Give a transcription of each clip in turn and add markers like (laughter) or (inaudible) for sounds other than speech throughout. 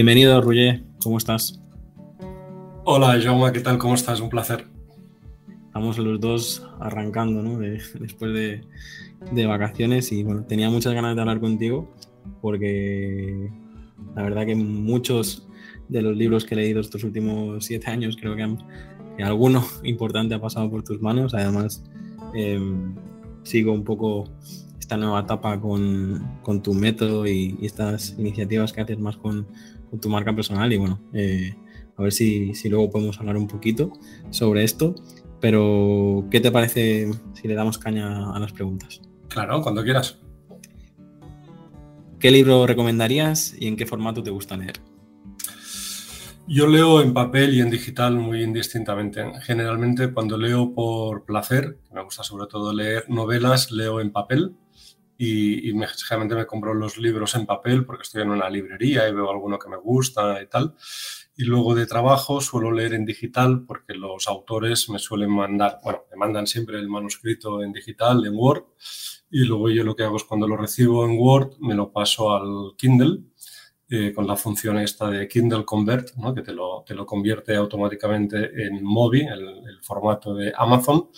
Bienvenido, Ruye. ¿Cómo estás? Hola, Jaume, ¿qué tal? ¿Cómo estás? Un placer. Estamos los dos arrancando, ¿no? después de, de, vacaciones y bueno, tenía muchas ganas de hablar contigo porque la verdad que muchos de los libros que he leído estos últimos siete años creo que, alguno importante ha pasado por tus manos. Además, em, sigo un poco esta nueva etapa con, con tu método y, estas iniciativas que haces más con, con tu marca personal y bueno, eh, a ver si, si, luego podemos hablar un poquito sobre esto. Pero, ¿qué te parece si le damos caña a las preguntas? Claro, cuando quieras. ¿Qué libro recomendarías y en qué formato te gusta leer? Yo leo en papel y en digital muy indistintamente. Generalmente cuando leo por placer, me gusta sobre todo leer novelas, leo en papel y, generalmente me compro los libros en papel porque estoy en una librería y veo alguno que me gusta y tal. Y luego de trabajo suelo leer en digital porque los autores me suelen mandar, bueno, me mandan siempre el manuscrito en digital, en Word, y luego yo lo que hago es cuando lo recibo en Word me lo paso al Kindle eh, con la función esta de Kindle Convert, ¿no? que te lo, te lo, convierte automáticamente en móvil, el formato de Amazon,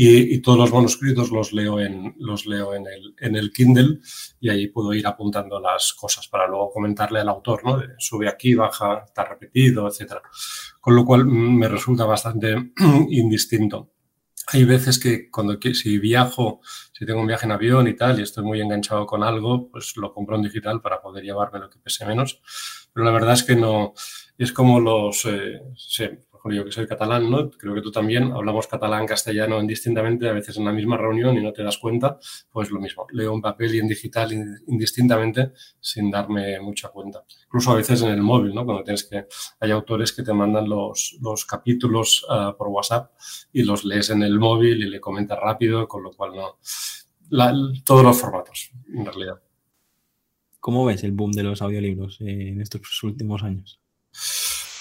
y, todos los manuscritos los leo, en, los leo en, el, en el Kindle y ahí puedo ir apuntando las cosas para luego comentarle al autor, ¿no? sube aquí, baja, está repetido, etc. Con lo cual mm, me resulta bastante (clears throat) indistinto. Hay veces que cuando si viajo, si tengo un viaje en avión y tal y estoy muy enganchado con algo, pues lo compro en digital para poder llevarme lo que pese menos. Pero la verdad es que no, es como los, eh, yo que soy catalán, ¿no? Creo que tú también hablamos catalán, castellano indistintamente, a veces en la misma reunión y no te das cuenta, pues lo mismo. Leo en papel y en digital indistintamente sin darme mucha cuenta. Incluso a veces en el móvil, ¿no? Cuando tienes que, hay autores que te mandan los, los capítulos ah, por WhatsApp y los lees en el móvil y le comentas rápido, con lo cual no. todos los formatos, en realidad. ¿Cómo ves el boom de los audiolibros eh, en estos últimos años?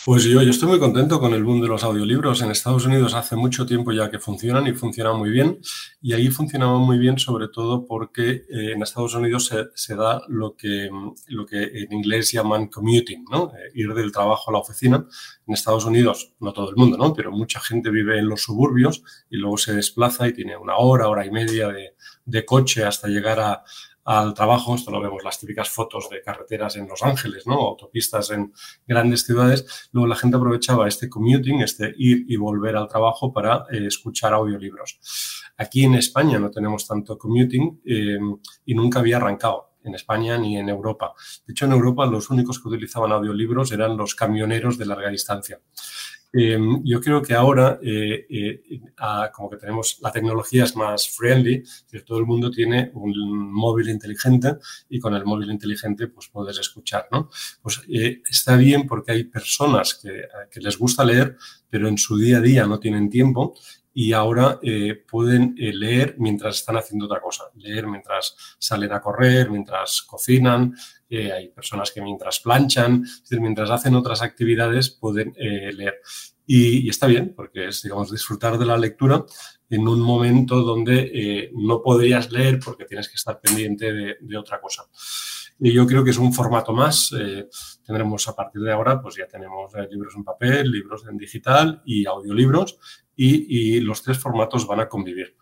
Pues yo, yo estoy muy contento con el boom de los audiolibros. En Estados Unidos hace mucho tiempo ya que funcionan y funcionan muy bien. Y ahí funcionaban muy bien sobre todo porque eh, en Estados Unidos se, da lo que, lo que en inglés llaman commuting, ¿no? Eh, ir del trabajo a la oficina. En Estados Unidos, no todo el mundo, ¿no? Pero mucha gente vive en los suburbios y luego se desplaza y tiene una hora, hora y media de, de coche hasta llegar a, al trabajo. Esto lo vemos, las típicas fotos de carreteras en Los Ángeles, ¿no? Autopistas en grandes ciudades. Luego la gente aprovechaba este commuting, este ir y volver al trabajo para eh, escuchar audiolibros. Aquí en España no tenemos tanto commuting eh, y nunca había arrancado en España ni en Europa. De hecho, en Europa los únicos que utilizaban audiolibros eran los camioneros de larga distancia. Em, yo creo que ahora, eh, eh, como que tenemos, la tecnología es más friendly, que todo el mundo tiene un móvil inteligente y con el móvil inteligente pues puedes escuchar, ¿no? Pues eh, está bien porque hay personas que, que, les gusta leer, pero en su día a día no tienen tiempo y ahora pueden leer mientras están haciendo otra cosa, leer mientras salen a correr, mientras cocinan, hay personas que mientras planchan, mientras hacen otras actividades pueden eh, leer. Y, está bien, porque es, digamos, disfrutar de la lectura en un momento donde eh, no podrías leer porque tienes que estar pendiente de, otra cosa. Y yo creo que es un formato más. Eh, tendremos a partir de ahora, pues ya tenemos libros en papel, libros en digital y audiolibros, y, los tres formatos van a convivir.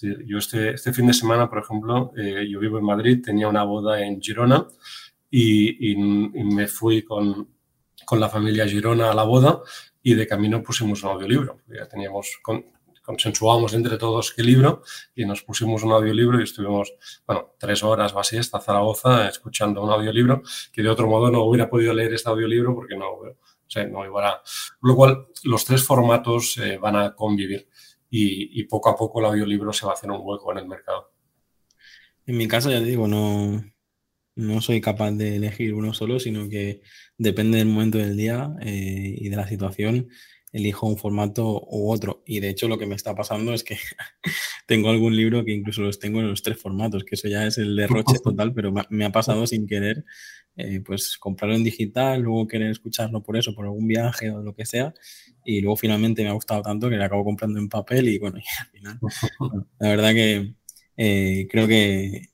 Yo este, este fin de semana, por ejemplo, yo vivo en Madrid, tenía una boda en Girona y, me fui con, con, la familia Girona a la boda y de camino pusimos un audiolibro. Ya teníamos, con, consensuamos entre todos qué libro y nos pusimos un audiolibro y estuvimos, bueno, tres horas o así hasta Zaragoza escuchando un audiolibro que de otro modo no hubiera podido leer este audiolibro porque no, sea, no a... Lo cual, los tres formatos eh, van a convivir y, y poco a poco el audiolibro se va a hacer un hueco en el mercado. En mi caso, ya te digo, no, no soy capaz de elegir uno solo, sino que depende del momento del día eh, y de la situación, elijo un formato u otro. Y de hecho lo que me está pasando es que (laughs) tengo algún libro que incluso los tengo en los tres formatos, que eso ya es el derroche (laughs) total, pero me ha pasado sin querer, eh, pues comprarlo en digital, luego querer escucharlo por eso, por algún viaje o lo que sea, y luego finalmente me ha gustado tanto que le acabo comprando en papel y bueno, (laughs) y al final, (laughs) la verdad que eh, creo que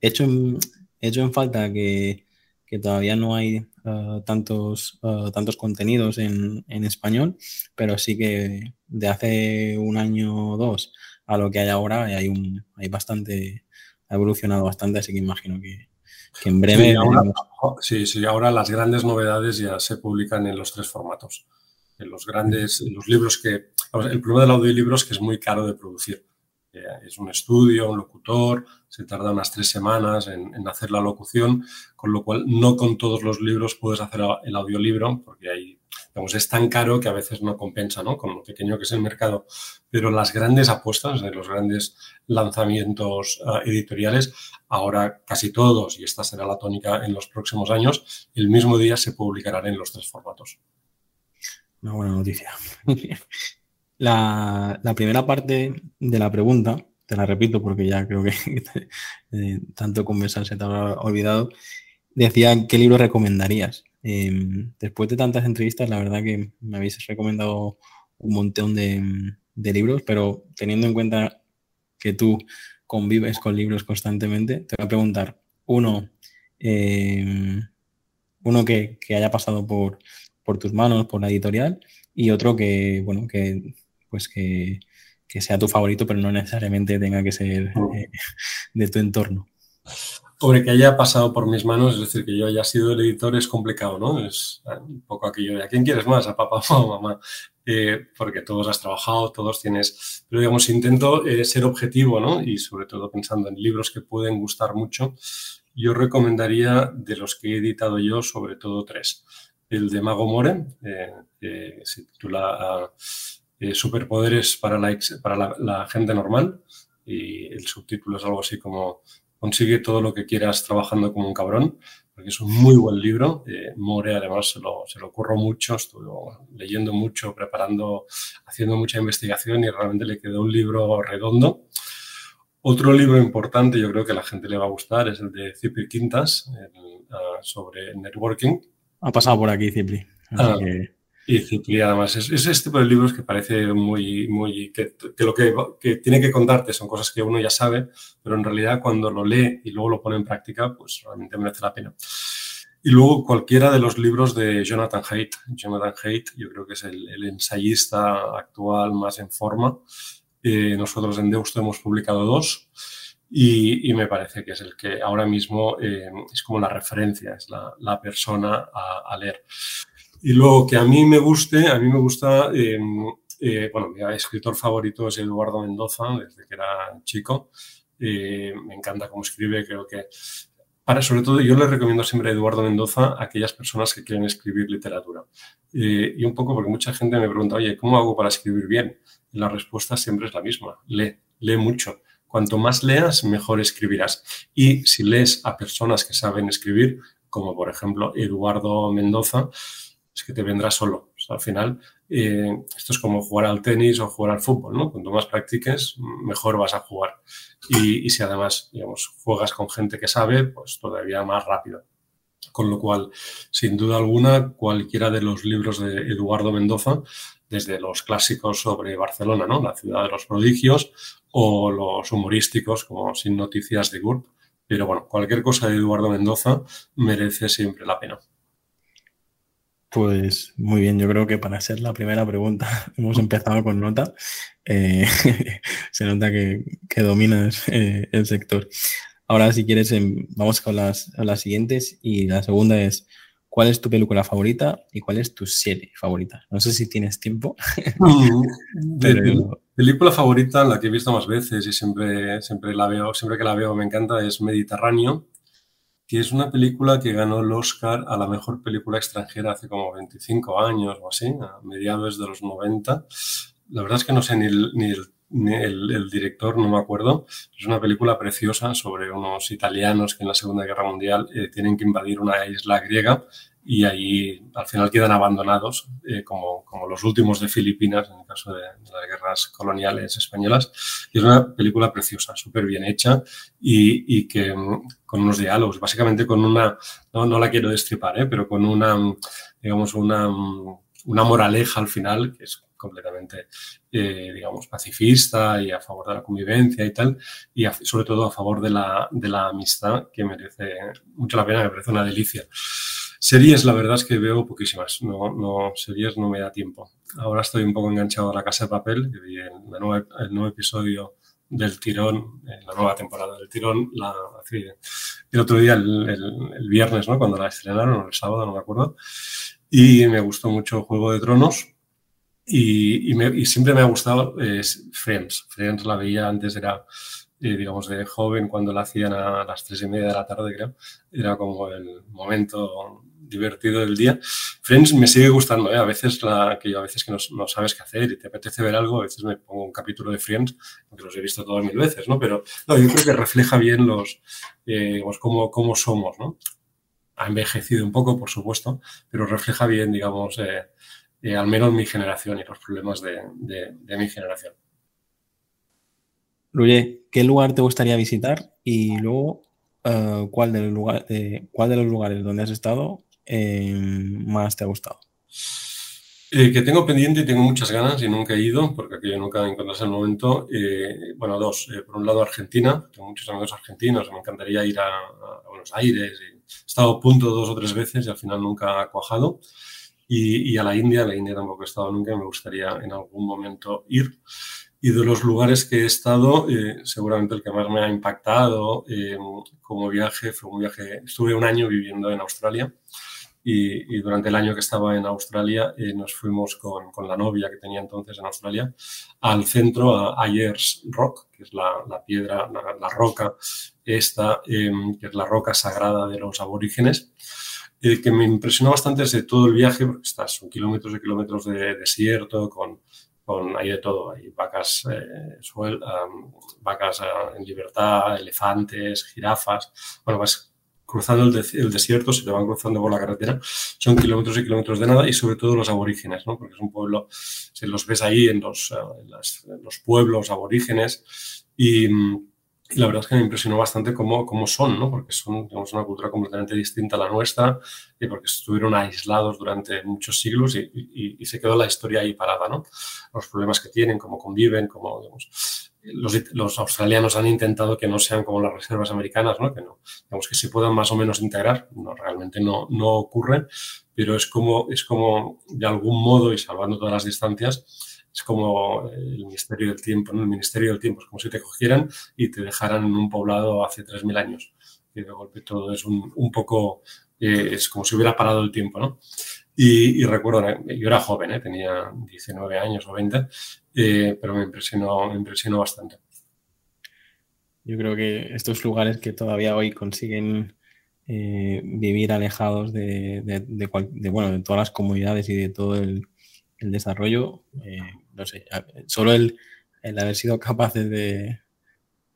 he hecho en, hecho en falta que, que todavía no hay uh, tantos, uh, tantos contenidos en, en, español, pero sí que de hace un año o dos a lo que hay ahora hay, un, hay bastante, ha evolucionado bastante, así que imagino que, que en breve... Sí ahora, sí, sí, ahora las grandes novedades ya se publican en los tres formatos. En los grandes, los libros que... El problema del audiolibro es que es muy caro de producir. Es un estudio, un locutor, se tarda unas tres semanas en, hacer la locución, con lo cual no con todos los libros puedes hacer el audiolibro, porque ahí, es tan caro que a veces no compensa, ¿no? Con lo pequeño que es el mercado. Pero las grandes apuestas de los grandes lanzamientos uh, editoriales, ahora casi todos, y esta será la tónica en los próximos años, el mismo día se publicarán en los tres formatos. Una buena noticia. La, primera parte de la pregunta, te la repito porque ya creo que (laughs) eh, tanto conversar se te habrá olvidado, decía qué libro recomendarías. Em, después de tantas entrevistas, la verdad que me habéis recomendado un montón de, libros, pero teniendo en cuenta que tú convives con libros constantemente, te voy a preguntar, uno, em, uno que, haya pasado por, por tus manos, por la editorial, y otro que, bueno, que pues que, sea tu favorito, pero no necesariamente tenga que ser eh, (laughs) de tu entorno. Hombre, que haya pasado por mis manos, es decir, que yo haya sido el editor es complicado, ¿no? Es eh, un poco aquello de ¿a quién quieres más? ¿A papá o a mamá? Eh, porque todos has trabajado, todos tienes... Pero digamos, intento ser objetivo, ¿no? Y sobre todo pensando en libros que pueden gustar mucho, yo recomendaría de los que he editado yo, sobre todo tres. El de Mago More, que se titula eh, superpoderes para la, gente normal y el subtítulo es algo así como consigue todo lo que quieras trabajando como un cabrón, porque es un muy buen libro. Eh, More además se lo, se lo ocurrió mucho, estuvo leyendo mucho, preparando, haciendo mucha investigación y realmente le quedó un libro redondo. Otro libro importante, yo creo que a la gente le va a gustar, es el de Cipri Quintas, ah, sobre networking. Ha pasado por aquí, Cipri. Ah, y Cipri, además, es, es, este tipo de libros que parece muy, muy, que, lo que, que, tiene que contarte son cosas que uno ya sabe, pero en realidad cuando lo lee y luego lo pone en práctica, pues realmente merece la pena. Y luego cualquiera de los libros de Jonathan Haidt. Jonathan Haidt, yo creo que es el, el ensayista actual más en forma. Eh, nosotros en Deusto hemos publicado dos y, y, me parece que es el que ahora mismo eh, es como la referencia, es la, la persona a, a leer. Y luego que a mí me guste, a mí me gusta, em, eh, bueno, mi escritor favorito es Eduardo Mendoza, desde que era chico. Eh, me encanta cómo escribe, creo que... Para, sobre todo, yo le recomiendo siempre a Eduardo Mendoza a aquellas personas que quieren escribir literatura. Eh, y un poco porque mucha gente me pregunta, oye, ¿cómo hago para escribir bien? La respuesta siempre es la misma, lee, lee mucho. Cuanto más leas, mejor escribirás. Y si lees a personas que saben escribir, como por ejemplo Eduardo Mendoza, es que te vendrá solo. al final, eh, esto es como jugar al tenis o jugar al fútbol, ¿no? Cuanto más practiques, mejor vas a jugar. Y, si además, digamos, juegas con gente que sabe, pues todavía más rápido. Con lo cual, sin duda alguna, cualquiera de los libros de Eduardo Mendoza, desde los clásicos sobre Barcelona, ¿no? La ciudad de los prodigios, o los humorísticos como Sin Noticias de Gurt. Pero bueno, cualquier cosa de Eduardo Mendoza merece siempre la pena. Pues muy bien, yo creo que para ser la primera pregunta (laughs) hemos empezado con nota. Eh, (laughs) se nota que, dominas eh, el sector. Ahora, si quieres, em, vamos con las, las siguientes. Y la segunda es, ¿cuál es tu película favorita y cuál es tu serie favorita? No sé si tienes tiempo. (laughs) Pero... Película favorita, la que he visto más veces y siempre, siempre la veo, siempre que la veo me encanta, es Mediterráneo que es una película que ganó el Oscar a la mejor película extranjera hace como 25 años o así, a mediados de los 90. La verdad es que no sé ni, el, director, no me acuerdo, es una película preciosa sobre unos italianos que en la Segunda Guerra Mundial eh, tienen que invadir una isla griega y ahí al final quedan abandonados eh, como, como, los últimos de Filipinas en el caso de, las guerras coloniales españolas. Y es una película preciosa, súper bien hecha y, y, que mm, con unos diálogos, básicamente con una, no, no la quiero destripar, ¿eh? pero con una, digamos, una, una moraleja al final que es completamente, eh, digamos, pacifista y a favor de la convivencia y tal, y sobre todo a favor de la, de la amistad, que merece mucho la pena, me parece una delicia. Series, la verdad es que veo poquísimas. No, no, series no me da tiempo. Ahora estoy un poco enganchado a La Casa de Papel, que vi el, nuevo episodio del tirón, en la nueva temporada del tirón, la, el otro día, el, viernes, ¿no? Cuando la estrenaron, el sábado, no me acuerdo. Y me gustó mucho Juego de Tronos. Y, siempre me ha gustado Friends. Friends la veía antes, era digamos, de joven, cuando la hacían a las tres y media de la tarde, creo, era como el momento divertido del día. Friends me sigue gustando, ¿eh? a veces la, que a veces que no, sabes qué hacer y te apetece ver algo, a veces me pongo un capítulo de Friends, aunque los he visto todas mil veces, ¿no? Pero yo creo que refleja bien los, eh, digamos, cómo, cómo, somos, ¿no? Ha envejecido un poco, por supuesto, pero refleja bien, digamos, eh, eh al menos mi generación y los problemas de, de, mi generación. Luye, ¿qué lugar te gustaría visitar? Y luego, ¿cuál, de ¿cuál de los lugares donde has estado eh, más te ha gustado? Eh, que tengo pendiente y tengo muchas ganas y nunca he ido, porque aquello nunca encontrase el momento. bueno, dos. por un lado, Argentina. Tengo muchos amigos argentinos. Me encantaría ir a, a Buenos Aires. he estado a punto dos o tres veces y al final nunca ha cuajado. Y, y, a la India. La India tampoco he estado nunca. Me gustaría en algún momento ir. Y de los lugares que he estado, eh, seguramente el que más me ha impactado eh, como viaje fue un viaje, estuve un año viviendo en Australia y, y durante el año que estaba en Australia eh, nos fuimos con, con, la novia que tenía entonces en Australia al centro, a Ayers Rock, que es la, la piedra, la, la, roca esta, em, que es la roca sagrada de los aborígenes. que me impresionó bastante desde todo el viaje, porque estás, son kilómetros y kilómetros de desierto, con, con hay de todo, hay vacas, eh, suel, um, vacas uh, en libertad, elefantes, jirafas, bueno, vas cruzando el, de, el, desierto, se te van cruzando por la carretera, son kilómetros y kilómetros de nada y sobre todo los aborígenes, ¿no? porque es un pueblo, se los ves ahí en los, uh, en las, en los pueblos aborígenes y, y la verdad es que me impresionó bastante cómo, cómo son, ¿no? porque son digamos, una cultura completamente distinta a la nuestra y porque estuvieron aislados durante muchos siglos y, y, y se quedó la historia ahí parada. ¿no? Los problemas que tienen, cómo conviven, cómo digamos, los, australianos han intentado que no sean como las reservas americanas, ¿no? que no, digamos que se puedan más o menos integrar, no, realmente no, no ocurre, pero es como, es como de algún modo y salvando todas las distancias, es como el Ministerio del Tiempo, ¿no? El Ministerio del Tiempo, es como si te cogieran y te dejaran en un poblado hace 3.000 años. Y de golpe todo es un, poco, eh, es como si hubiera parado el tiempo, ¿no? Y, y recuerdo, yo era joven, ¿eh? tenía 19 años o 20, eh, pero me impresionó, me impresionó bastante. Yo creo que estos lugares que todavía hoy consiguen eh, vivir alejados de, bueno, de todas las comunidades y de todo el, desarrollo, eh, no sé, solo el, el haber sido capaces de,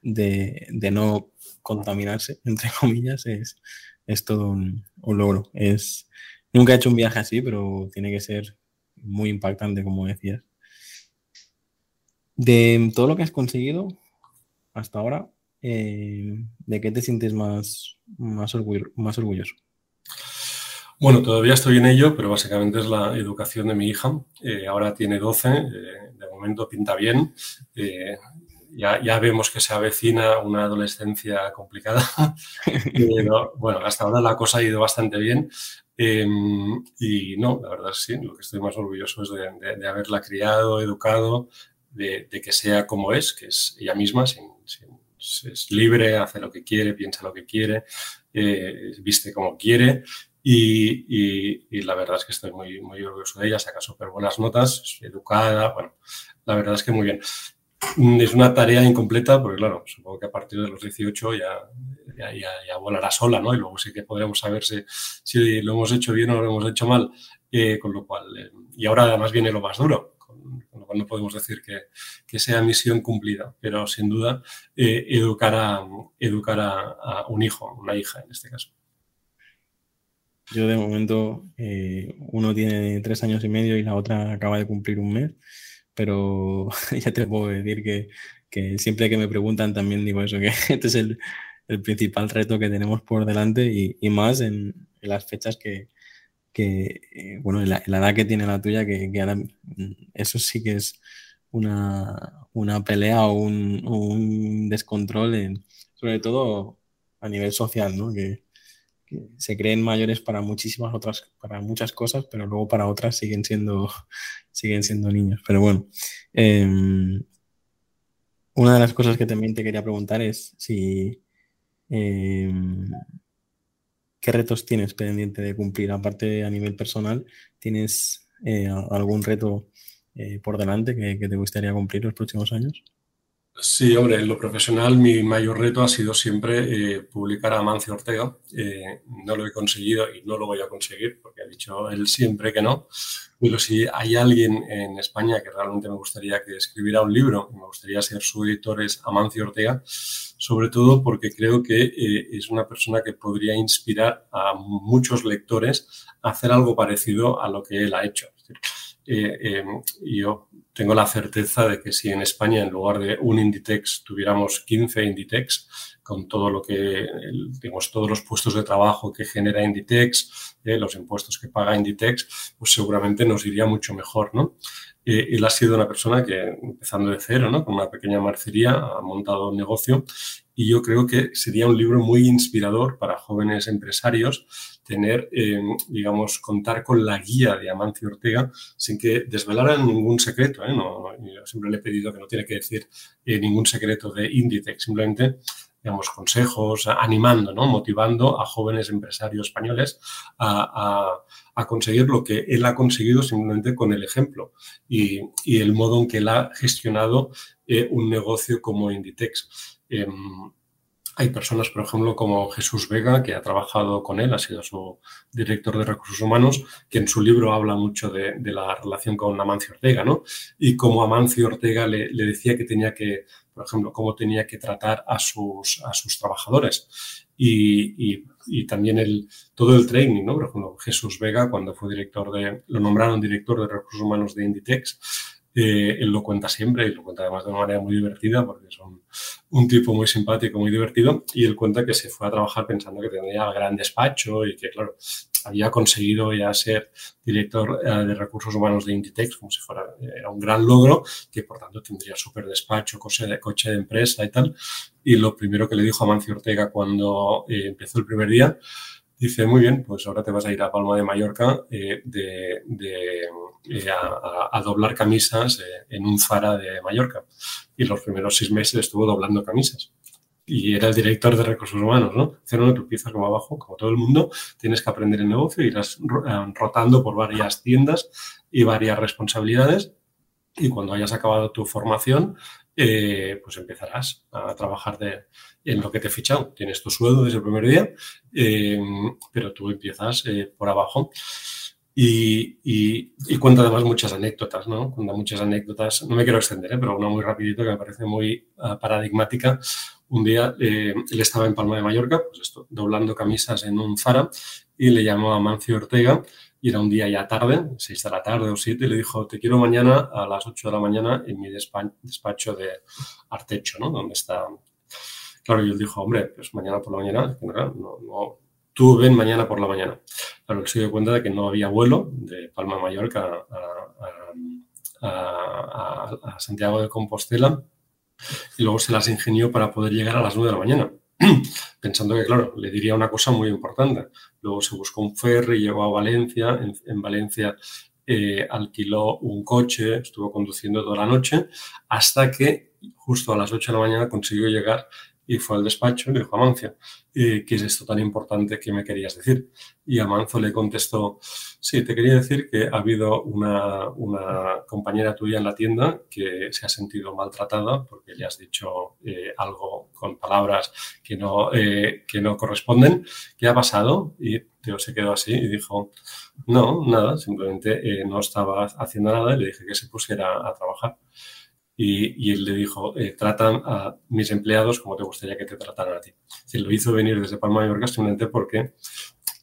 de, de, no contaminarse, (laughs) entre comillas, es, es todo un, un, logro. Es, nunca he hecho un viaje así, pero tiene que ser muy impactante, como decías. De todo lo que has conseguido hasta ahora, eh, ¿de qué te sientes más, más, orgullo, más orgulloso? Bueno, todavía estoy en ello, pero básicamente es la educación de mi hija. Eh, ahora tiene 12, eh, de momento pinta bien. Eh, ya, ya, vemos que se avecina una adolescencia complicada. (laughs) pero bueno, hasta ahora la cosa ha ido bastante bien. Em, y no, la verdad sí, lo que estoy más orgulloso es de, de, de haberla criado, educado, de, que sea como es, que es ella misma, sin, es libre, hace lo que quiere, piensa lo que quiere, eh, viste como quiere y, la verdad es que estoy muy, muy orgulloso de ella, saca súper buenas notas, es educada, bueno, la verdad es que muy bien. Es una tarea incompleta porque, claro, supongo que a partir de los 18 ya, ya, ya, ya volará sola, ¿no? Y luego sí que podremos saber si, si lo hemos hecho bien o lo hemos hecho mal, eh, con lo cual, eh, y ahora además viene lo más duro, con, con no podemos decir que, sea misión cumplida, pero sin duda eh, educar, a, educar a, un hijo, una hija en este caso. Yo de momento, eh, uno tiene tres años y medio y la otra acaba de cumplir un mes, pero (laughs) ya te puedo decir que, siempre que me preguntan también digo eso, que (laughs) este es el, principal reto que tenemos por delante y, más en, las fechas que, eh, bueno, en la, edad que tiene la tuya, que, eso sí que es una, pelea o un, descontrol, sobre todo a nivel social, ¿no? Que, se creen mayores para muchísimas otras, para muchas cosas, pero luego para otras siguen siendo, (laughs) siguen siendo niños. Pero bueno, em, una de las cosas que también te quería preguntar es si em, qué retos tienes pendiente de cumplir, aparte a nivel personal, ¿tienes eh, algún reto eh, por delante que, que te gustaría cumplir los próximos años? Sí, hombre, en lo profesional mi mayor reto ha sido siempre eh, publicar a Mancio Ortega. Eh, no lo he conseguido y no lo voy a conseguir porque ha dicho él siempre que no. Pero si hay alguien en España que realmente me gustaría que escribiera un libro, me gustaría ser su editor es Amancio Ortega, sobre todo porque creo que eh, es una persona que podría inspirar a muchos lectores a hacer algo parecido a lo que él ha hecho. yo tengo la certeza de que si en España en lugar de un Inditex tuviéramos 15 Inditex, con todo lo que, digamos, todos los puestos de trabajo que genera Inditex, eh, los impuestos que paga Inditex, pues seguramente nos iría mucho mejor, ¿no? Él ha sido una persona que, empezando de cero, ¿no? Con una pequeña marcería, ha montado un negocio y yo creo que sería un libro muy inspirador para jóvenes empresarios tener, eh, digamos, contar con la guía de Amancio Ortega sin que desvelaran ningún secreto. ¿eh? No, yo siempre le he pedido que no tiene que decir eh, ningún secreto de Inditex, simplemente digamos, consejos, animando, ¿no? motivando a jóvenes empresarios españoles a, conseguir lo que él ha conseguido simplemente con el ejemplo y, el modo en que él ha gestionado un negocio como Inditex. Em, hay personas, por ejemplo, como Jesús Vega, que ha trabajado con él, ha sido su director de recursos humanos, que en su libro habla mucho de, la relación con Amancio Ortega, ¿no? Y como Amancio Ortega le, decía que tenía que, por ejemplo, cómo tenía que tratar a sus, a sus trabajadores. Y, también el, todo el training, ¿no? Por ejemplo, Jesús Vega, cuando fue director de, lo nombraron director de recursos humanos de Inditex, eh, él lo cuenta siempre y lo cuenta además de una manera muy divertida porque es un, tipo muy simpático, muy divertido. Y él cuenta que se fue a trabajar pensando que tenía gran despacho y que, claro, había conseguido ya ser director eh, de recursos humanos de Inditex, como si fuera era un gran logro, que por tanto tendría súper despacho, coche de, coche de empresa y tal. Y lo primero que le dijo a Mancio Ortega cuando eh, empezó el primer día, dice, muy bien, pues ahora te vas a ir a Palma de Mallorca de, de eh, a, doblar camisas eh, en un Zara de Mallorca. Y los primeros seis meses estuvo doblando camisas. Y era el director de recursos humanos, ¿no? Dice, no, tú empiezas como abajo, como todo el mundo, tienes que aprender el negocio, irás eh, rotando por varias tiendas y varias responsabilidades. Y cuando hayas acabado tu formación, pues empezarás a trabajar de, en lo que te he fichado. Tienes tu sueldo desde el primer día, pero tú empiezas por abajo. Y, y, cuenta además muchas anécdotas, ¿no? Cuenta muchas anécdotas, no me quiero extender, ¿eh? pero una muy rapidito que me parece muy uh, paradigmática. Un día eh, él estaba en Palma de Mallorca, pues esto, doblando camisas en un Zara, y le llamó a Mancio Ortega, y era un día ya tarde, 6 de la tarde o 7, y le dijo, te quiero mañana a las 8 de la mañana en mi despacho de Artecho, ¿no? Donde está... Claro, y él dijo, hombre, pues mañana por la mañana, no, tú ven mañana por la mañana. Claro, él se dio cuenta de que no había vuelo de Palma Mallorca a, Santiago de Compostela y luego se las ingenió para poder llegar a las 9 de la mañana, (clears throat) pensando que, claro, le diría una cosa muy importante. Luego se buscó un ferry, llegó a Valencia, en, Valencia eh, alquiló un coche, estuvo conduciendo toda la noche, hasta que justo a las 8 de la mañana consiguió llegar y fue al despacho y le dijo, Amancio, ¿qué es esto tan importante que me querías decir? Y Amanzo le contestó, sí, te quería decir que ha habido una, una compañera tuya en la tienda que se ha sentido maltratada porque le has dicho eh, algo con palabras que no, eh, que no corresponden. ¿Qué ha pasado? Y Teo se quedó así y dijo, no, nada, simplemente no estaba haciendo nada y le dije que se pusiera a trabajar. Y, él le dijo, tratan a mis empleados como te gustaría que te trataran a ti. Se lo hizo venir desde Palma de Mallorca simplemente porque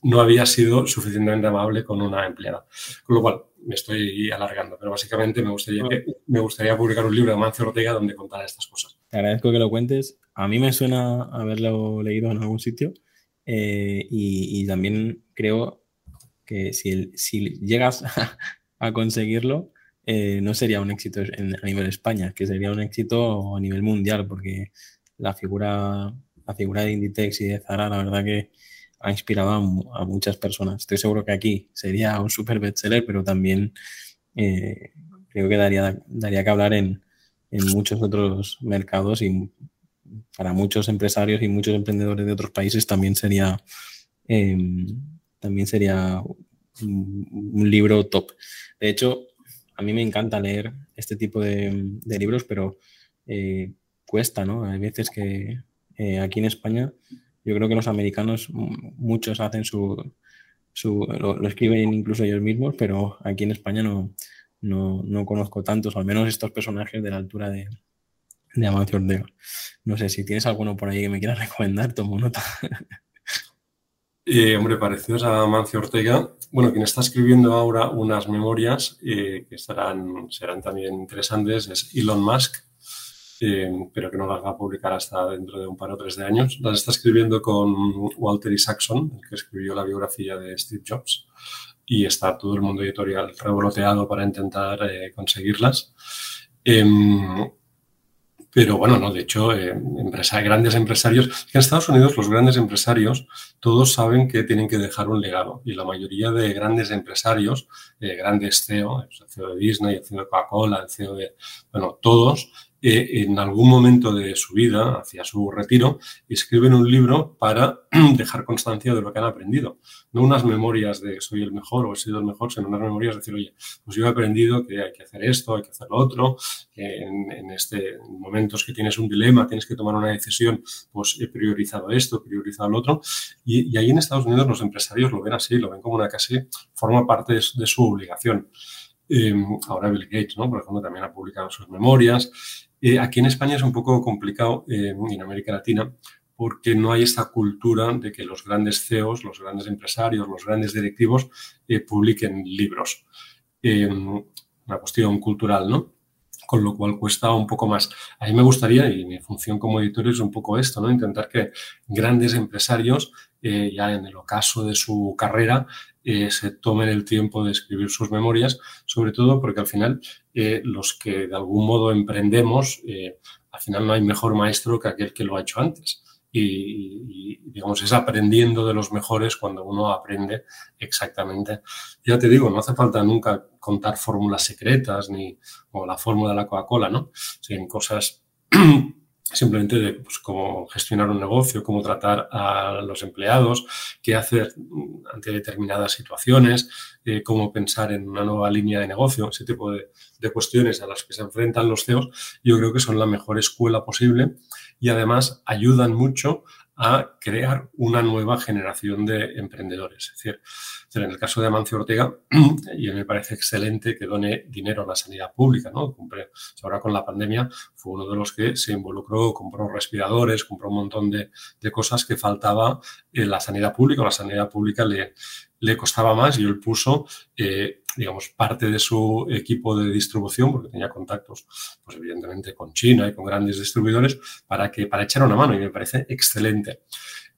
no había sido suficientemente amable con una empleada. Con lo cual, me estoy alargando, pero básicamente me gustaría, me gustaría publicar un libro de Mancio Ortega donde contara estas cosas. Te agradezco que lo cuentes. A mí me suena haberlo leído en algún sitio eh, y, también creo que si, si llegas (laughs) a, conseguirlo, eh, no sería un éxito a nivel España, que sería un éxito a nivel mundial, porque la figura, la figura de Inditex y de Zara, la verdad que ha inspirado a, muchas personas. Estoy seguro que aquí sería un super bestseller, pero también eh, creo que daría, daría que hablar en, muchos otros mercados y para muchos empresarios y muchos emprendedores de otros países también sería, em, también sería un, libro top. De hecho, a mí me encanta leer este tipo de, libros, pero eh, cuesta, ¿no? Hay veces que eh, aquí en España yo creo que los americanos, muchos hacen su, lo, escriben incluso ellos mismos, pero aquí en España no, no, conozco tantos, al menos estos personajes de la altura de, de Amancio Ortega. No sé si tienes alguno por ahí que me quieras (laughs) recomendar, tomo nota. Eh, hombre, parecidos a Amancio Ortega. Bueno, quien está escribiendo ahora unas memorias eh, que estarán, serán también interesantes es Elon Musk pero que no las va a publicar hasta dentro de un par o tres de años. Las está escribiendo con Walter Isaacson, que escribió la biografía de Steve Jobs, y está todo el mundo editorial revoloteado para intentar eh, conseguirlas. Em, pero bueno, no, de hecho, eh, grandes empresarios, en Estados Unidos los grandes empresarios todos saben que tienen que dejar un legado y la mayoría de grandes empresarios, eh, grandes CEO, el CEO de Disney, el CEO de Coca-Cola, el CEO de, bueno, todos en algún momento de su vida, hacia su retiro, escriben un libro para (clears throat) dejar constancia de lo que han aprendido. No unas memorias de soy el mejor o he sido el mejor, sino unas memorias de decir, oye, pues yo he aprendido que hay que hacer esto, hay que hacer lo otro, que en, este, momentos que tienes un dilema, tienes que tomar una decisión, pues he priorizado esto, he priorizado lo otro. Y, ahí en Estados Unidos los empresarios lo ven así, lo ven como una casi, forma parte de, su obligación. Em, ahora Bill Gates, ¿no? Por ejemplo, también ha publicado sus memorias eh, aquí en España es un poco complicado, eh, en América Latina, porque no hay esta cultura de que los grandes CEOs, los grandes empresarios, los grandes directivos eh, publiquen libros. una cuestión cultural, ¿no? Con lo cual cuesta un poco más. A mí me gustaría, y mi función como editor es un poco esto, ¿no? Intentar que grandes empresarios, ya en el ocaso de su carrera, se tomen el tiempo de escribir sus memorias, sobre todo porque al final eh, los que de algún modo emprendemos, eh, al final no hay mejor maestro que aquel que lo ha hecho antes. Y, digamos, es aprendiendo de los mejores cuando uno aprende exactamente. Ya te digo, no hace falta nunca contar fórmulas secretas ni como la fórmula de la Coca-Cola, ¿no? en cosas (clears throat) simplemente de pues, cómo gestionar un negocio, cómo tratar a los empleados, qué hacer ante determinadas situaciones, eh, cómo pensar en una nueva línea de negocio, ese tipo de, de, cuestiones a las que se enfrentan los CEOs, yo creo que son la mejor escuela posible y además ayudan mucho a crear una nueva generación de emprendedores. Es decir, en el caso de Amancio Ortega, (clears throat) y me parece excelente que done dinero a la sanidad pública, ¿no? ahora con la pandemia fue uno de los que se involucró, compró respiradores, compró un montón de, cosas que faltaba en la sanidad pública. La sanidad pública le, le costaba más y él puso, eh, digamos, parte de su equipo de distribución, porque tenía contactos, pues evidentemente con China y con grandes distribuidores, para que, para echar una mano y me parece excelente.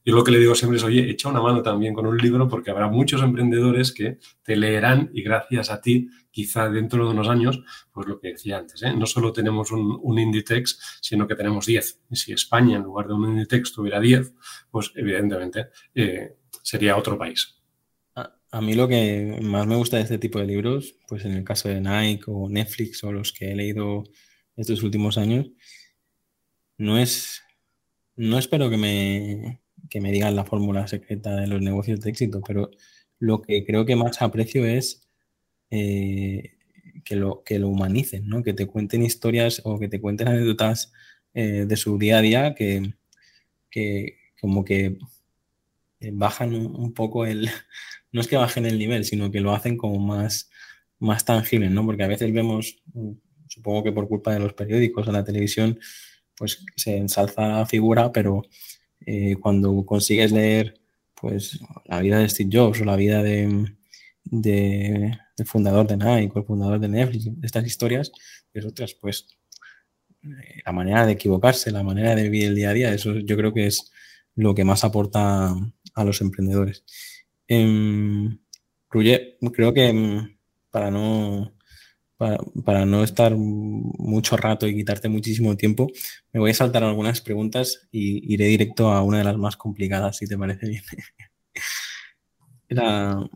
Y lo que le digo siempre es, oye, echa una mano también con un libro porque habrá muchos emprendedores que te leerán y gracias a ti, quizá dentro de unos años, pues lo que decía antes, ¿eh? no solo tenemos un, un, Inditex, sino que tenemos 10. Y si España en lugar de un Inditex tuviera 10, pues evidentemente eh, sería otro país. A mí lo que más me gusta de este tipo de libros, pues en el caso de Nike o Netflix o los que he leído estos últimos años, no es, no espero que me, que me digan la fórmula secreta de los negocios de éxito, pero lo que creo que más aprecio es eh, que, lo, que lo humanicen, ¿no? Que te cuenten historias o que te cuenten anécdotas eh, de su día a día que, que como que bajan un, poco el... No es que bajen el nivel, sino que lo hacen como más, más tangible, ¿no? Porque a veces vemos, supongo que por culpa de los periódicos o la televisión, pues se ensalza la figura, pero eh, cuando consigues leer pues la vida de Steve Jobs o la vida de, de, del fundador de Nike o el fundador de Netflix, estas historias, pues otras, pues eh, la manera de equivocarse, la manera de vivir el día a día, eso yo creo que es lo que más aporta a los emprendedores. Eh, creo que em, para no para, no estar mucho rato y quitarte muchísimo tiempo, me voy a saltar algunas preguntas y iré directo a una de las más complicadas, si te parece bien. (laughs)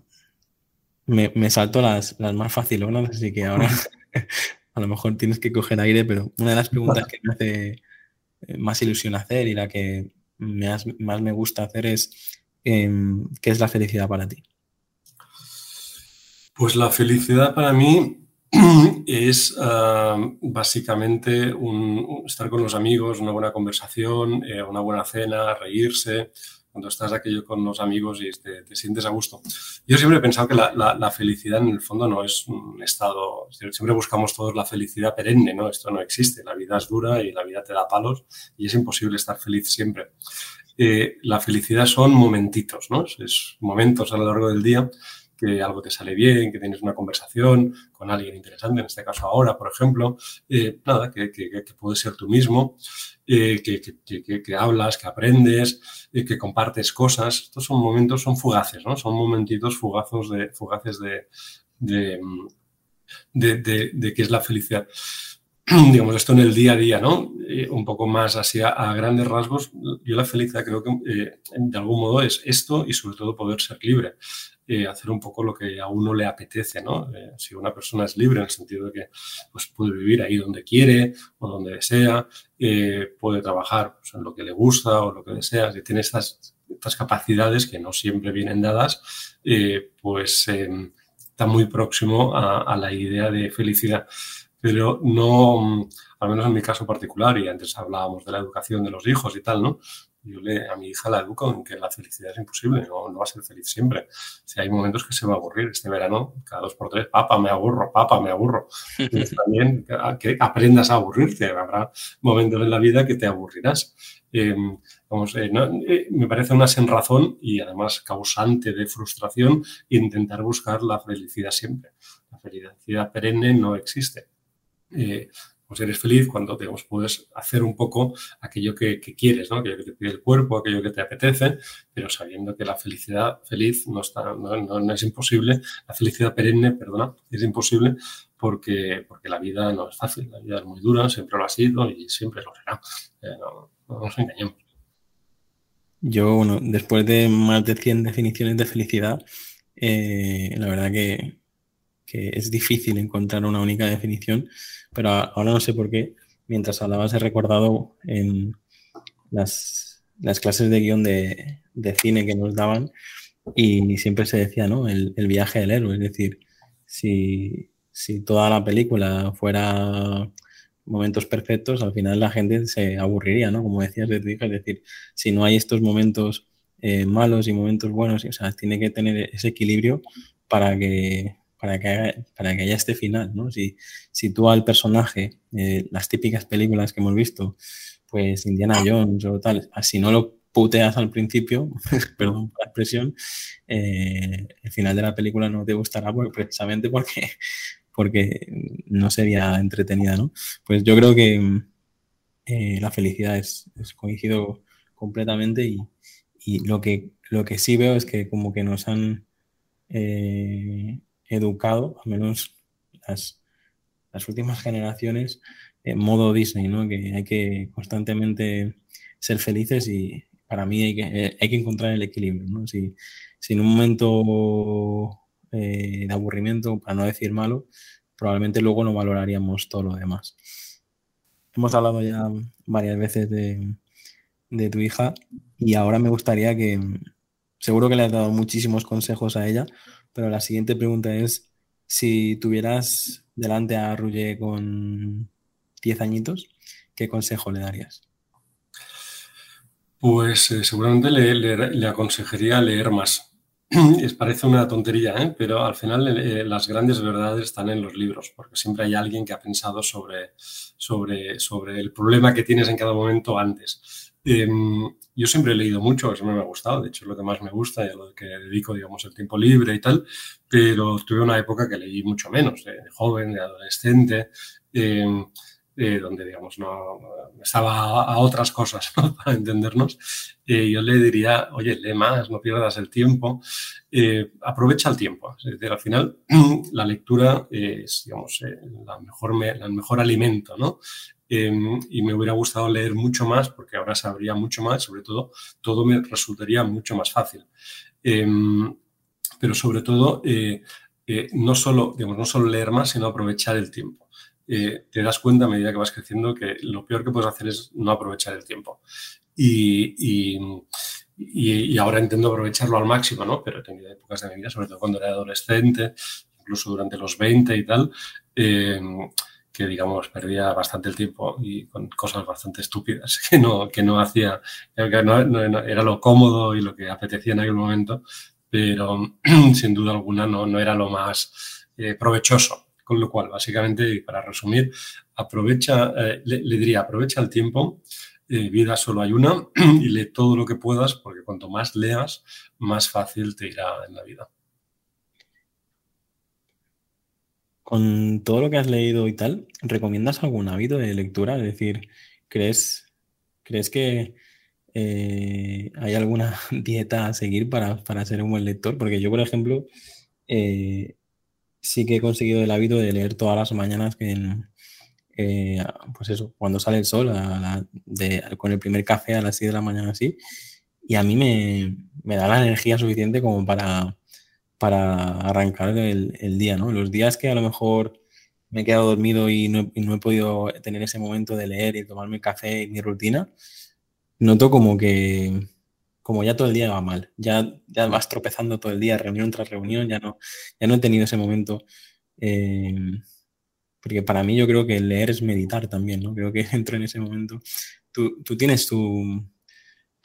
me, me, salto las, las más facilonas, así que ahora (laughs) a lo mejor tienes que coger aire, pero una de las preguntas que me hace eh, más ilusión hacer y la que más, más me gusta hacer es em, ¿qué es la felicidad para ti? Pues la felicidad para mí (clears throat) es ah, básicamente estar con los amigos, una buena conversación, eh, una buena cena, reírse, cuando estás aquello con los amigos y te, sientes a gusto. Yo siempre he pensado que la, felicidad en el fondo no es un estado, siempre buscamos todos la felicidad perenne, ¿no? Esto no existe, la vida es dura y la vida te da palos y es imposible estar feliz siempre. Eh, la felicidad son momentitos, ¿no? Es momentos a lo largo del día que algo te sale bien, que tienes una conversación con alguien interesante, en este caso ahora, por ejemplo, eh, nada, que, que, puedes ser tú mismo, eh, que, hablas, que aprendes, eh, que compartes cosas. Estos son momentos, son fugaces, ¿no? Son momentitos fugazos de, fugaces de, de, de qué es la felicidad. (clears throat) digamos, esto en el día a día, ¿no? un poco más así a, grandes rasgos, yo la felicidad creo que de algún modo es esto y sobre todo poder ser libre. Eh, hacer un poco lo que a uno le apetece, ¿no? Eh, si una persona es libre en el sentido de que pues, puede vivir ahí donde quiere o donde desea, eh, puede trabajar pues, en lo que le gusta o lo que desea, si tiene estas, estas capacidades que no siempre vienen dadas, pues está muy próximo a la idea de felicidad pero no, al menos en mi caso particular, y antes hablábamos de la educación de los hijos y tal, ¿no? Yo le, a mi hija la educo en que la felicidad es imposible, no, no va a ser feliz siempre. Si hay momentos que se va a aburrir, este verano, cada dos por tres, papá, me aburro, papá, me aburro. (laughs) También que aprendas a aburrirte, habrá momentos en la vida que te aburrirás. Eh, vamos, eh, eh, me parece una sin razón y además causante de frustración intentar buscar la felicidad siempre. La felicidad perenne no existe. Pues eres feliz cuando digamos, puedes hacer un poco aquello que, quieres, ¿no? aquello que te pide el cuerpo, aquello que te apetece, pero sabiendo que la felicidad feliz no, está, no, es imposible, la felicidad perenne, perdona, es imposible porque, porque la vida no es fácil, la vida es muy dura, siempre lo ha sido y siempre lo será. Eh, no, nos engañemos. Yo, bueno, después de más de 100 definiciones de felicidad, eh, la verdad que, que es difícil encontrar una única definición pero ahora no sé por qué, mientras hablabas he recordado en las, clases de guion de, cine que nos daban y siempre se decía, ¿no? El, viaje del héroe, es decir, si, toda la película fuera momentos perfectos, al final la gente se aburriría, ¿no? Como decías de tu hija, es decir, si no hay estos momentos eh, malos y momentos buenos, o sea, tiene que tener ese equilibrio para que para que para que haya este final, ¿no? Si, si tú al personaje, eh, las típicas películas que hemos visto, pues Indiana Jones o tal, si no lo puteas al principio, (laughs) perdón por la expresión, eh, el final de la película no te gustará precisamente porque, porque no sería entretenida, ¿no? Pues yo creo que eh, la felicidad es, es coincido completamente y, y, lo, que, lo que sí veo es que como que nos han educado, al menos las, las últimas generaciones, en modo Disney, ¿no? Que hay que constantemente ser felices y para mí hay que, eh, hay que encontrar el equilibrio, ¿no? Si, si en un momento eh, de aburrimiento, para no decir malo, probablemente luego no valoraríamos todo lo demás. Hemos hablado ya varias veces de, de tu hija y ahora me gustaría que, seguro que le has dado muchísimos consejos a ella, pero la siguiente pregunta es, si tuvieras delante a Ruye con 10 añitos, ¿qué consejo le darías? Pues eh, seguramente le, aconsejaría leer más. (clears throat) Es, parece una tontería, ¿eh? pero al final eh, las grandes verdades están en los libros, porque siempre hay alguien que ha pensado sobre, sobre, sobre el problema que tienes en cada momento antes. Em, yo siempre he leído mucho, eso me ha gustado, de hecho es lo que más me gusta y a lo que dedico, digamos, el tiempo libre y tal, pero tuve una época que leí mucho menos, de joven, de adolescente. Em, eh, donde, digamos, no estaba a, otras cosas, (laughs) para entendernos, eh, yo le diría, oye, lee más, no pierdas el tiempo, eh, aprovecha el tiempo. Es al final, (clears throat) la lectura es, digamos, la mejor, el mejor alimento, ¿no? Em, y me hubiera gustado leer mucho más porque ahora sabría mucho más, sobre todo, todo me resultaría mucho más fácil. Em, pero sobre todo, no, solo, digamos, no solo leer más, sino aprovechar el tiempo. Eh, te das cuenta a medida que vas creciendo que lo peor que puedes hacer es no aprovechar el tiempo. Y, ahora intento aprovecharlo al máximo, ¿no? Pero he tenido épocas de mi vida, sobre todo cuando era adolescente, incluso durante los 20 y tal, eh, que digamos perdía bastante el tiempo y con cosas bastante estúpidas (laughs) que no, que no hacía, que no, era lo cómodo y lo que apetecía en aquel momento, pero (clears throat) sin duda alguna no, no era lo más eh, provechoso con lo cual, básicamente, para resumir, aprovecha, eh, le, diría, aprovecha el tiempo, eh, vida solo hay una, (clears throat) y lee todo lo que puedas, porque cuanto más leas, más fácil te irá en la vida. Con todo lo que has leído y tal, ¿recomiendas algún hábito de lectura? Es decir, ¿crees, crees que eh, hay alguna (laughs) dieta a seguir para, ser un buen lector? Porque yo, por ejemplo, sí que he conseguido el hábito de leer todas las mañanas eh, pues eso, cuando sale el sol, con el primer café a las 6 de la mañana así, y a mí me, da la energía suficiente como para, para arrancar el, día, ¿no? Los días que a lo mejor me he quedado dormido y no, no, he podido tener ese momento de leer y tomarme café y mi rutina, noto como que como ya todo el día va mal, ya, ya vas tropezando todo el día, reunión tras reunión, ya no, ya no he tenido ese momento. Eh, porque para mí yo creo que leer es meditar también, ¿no? Creo que (laughs) entro en ese momento. Tú, tienes tu,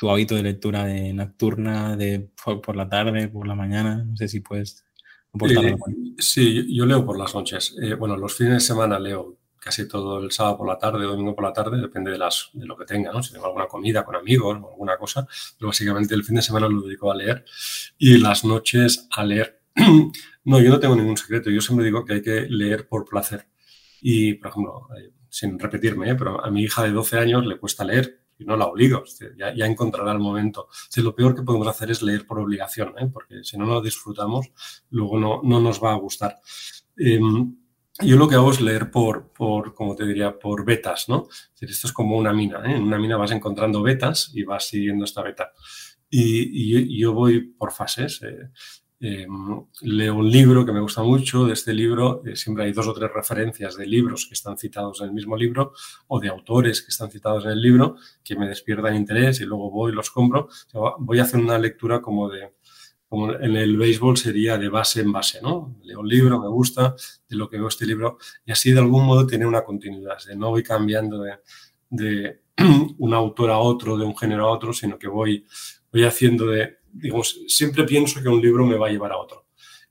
hábito de lectura de nocturna, de por, la tarde, por la mañana, no sé si puedes eh, Sí, yo leo por las noches. Eh, bueno, los fines de semana leo casi todo el sábado por la tarde, domingo por la tarde, depende de, las, de lo que tenga, ¿no? Si tengo alguna comida con amigos o alguna cosa, pero básicamente el fin de semana lo dedico a leer y las noches a leer. (clears throat) no, yo no tengo ningún secreto, yo siempre digo que hay que leer por placer. Y, por ejemplo, eh, sin repetirme, ¿eh? pero a mi hija de 12 años le cuesta leer y no la obligo, ya, ya, encontrará el momento. lo peor que podemos hacer es leer por obligación, ¿eh? porque si no lo disfrutamos, luego no, no nos va a gustar. Em, yo lo que hago es leer por, por como te diría, por betas, ¿no? esto es como una mina, ¿eh? En una mina vas encontrando betas y vas siguiendo esta beta. Y, yo voy por fases. Eh, em, leo un libro que me gusta mucho. De este libro eh, siempre hay dos o tres referencias de libros que están citados en el mismo libro o de autores que están citados en el libro que me despiertan interés y luego voy y los compro. voy a hacer una lectura como de como en el béisbol sería de base en base, ¿no? Leo un libro, me gusta, de lo que veo este libro, y así de algún modo tiene una continuidad, de no voy cambiando de, de (clears throat) un autor a otro, de un género a otro, sino que voy, voy haciendo de, digamos, siempre pienso que un libro me va a llevar a otro.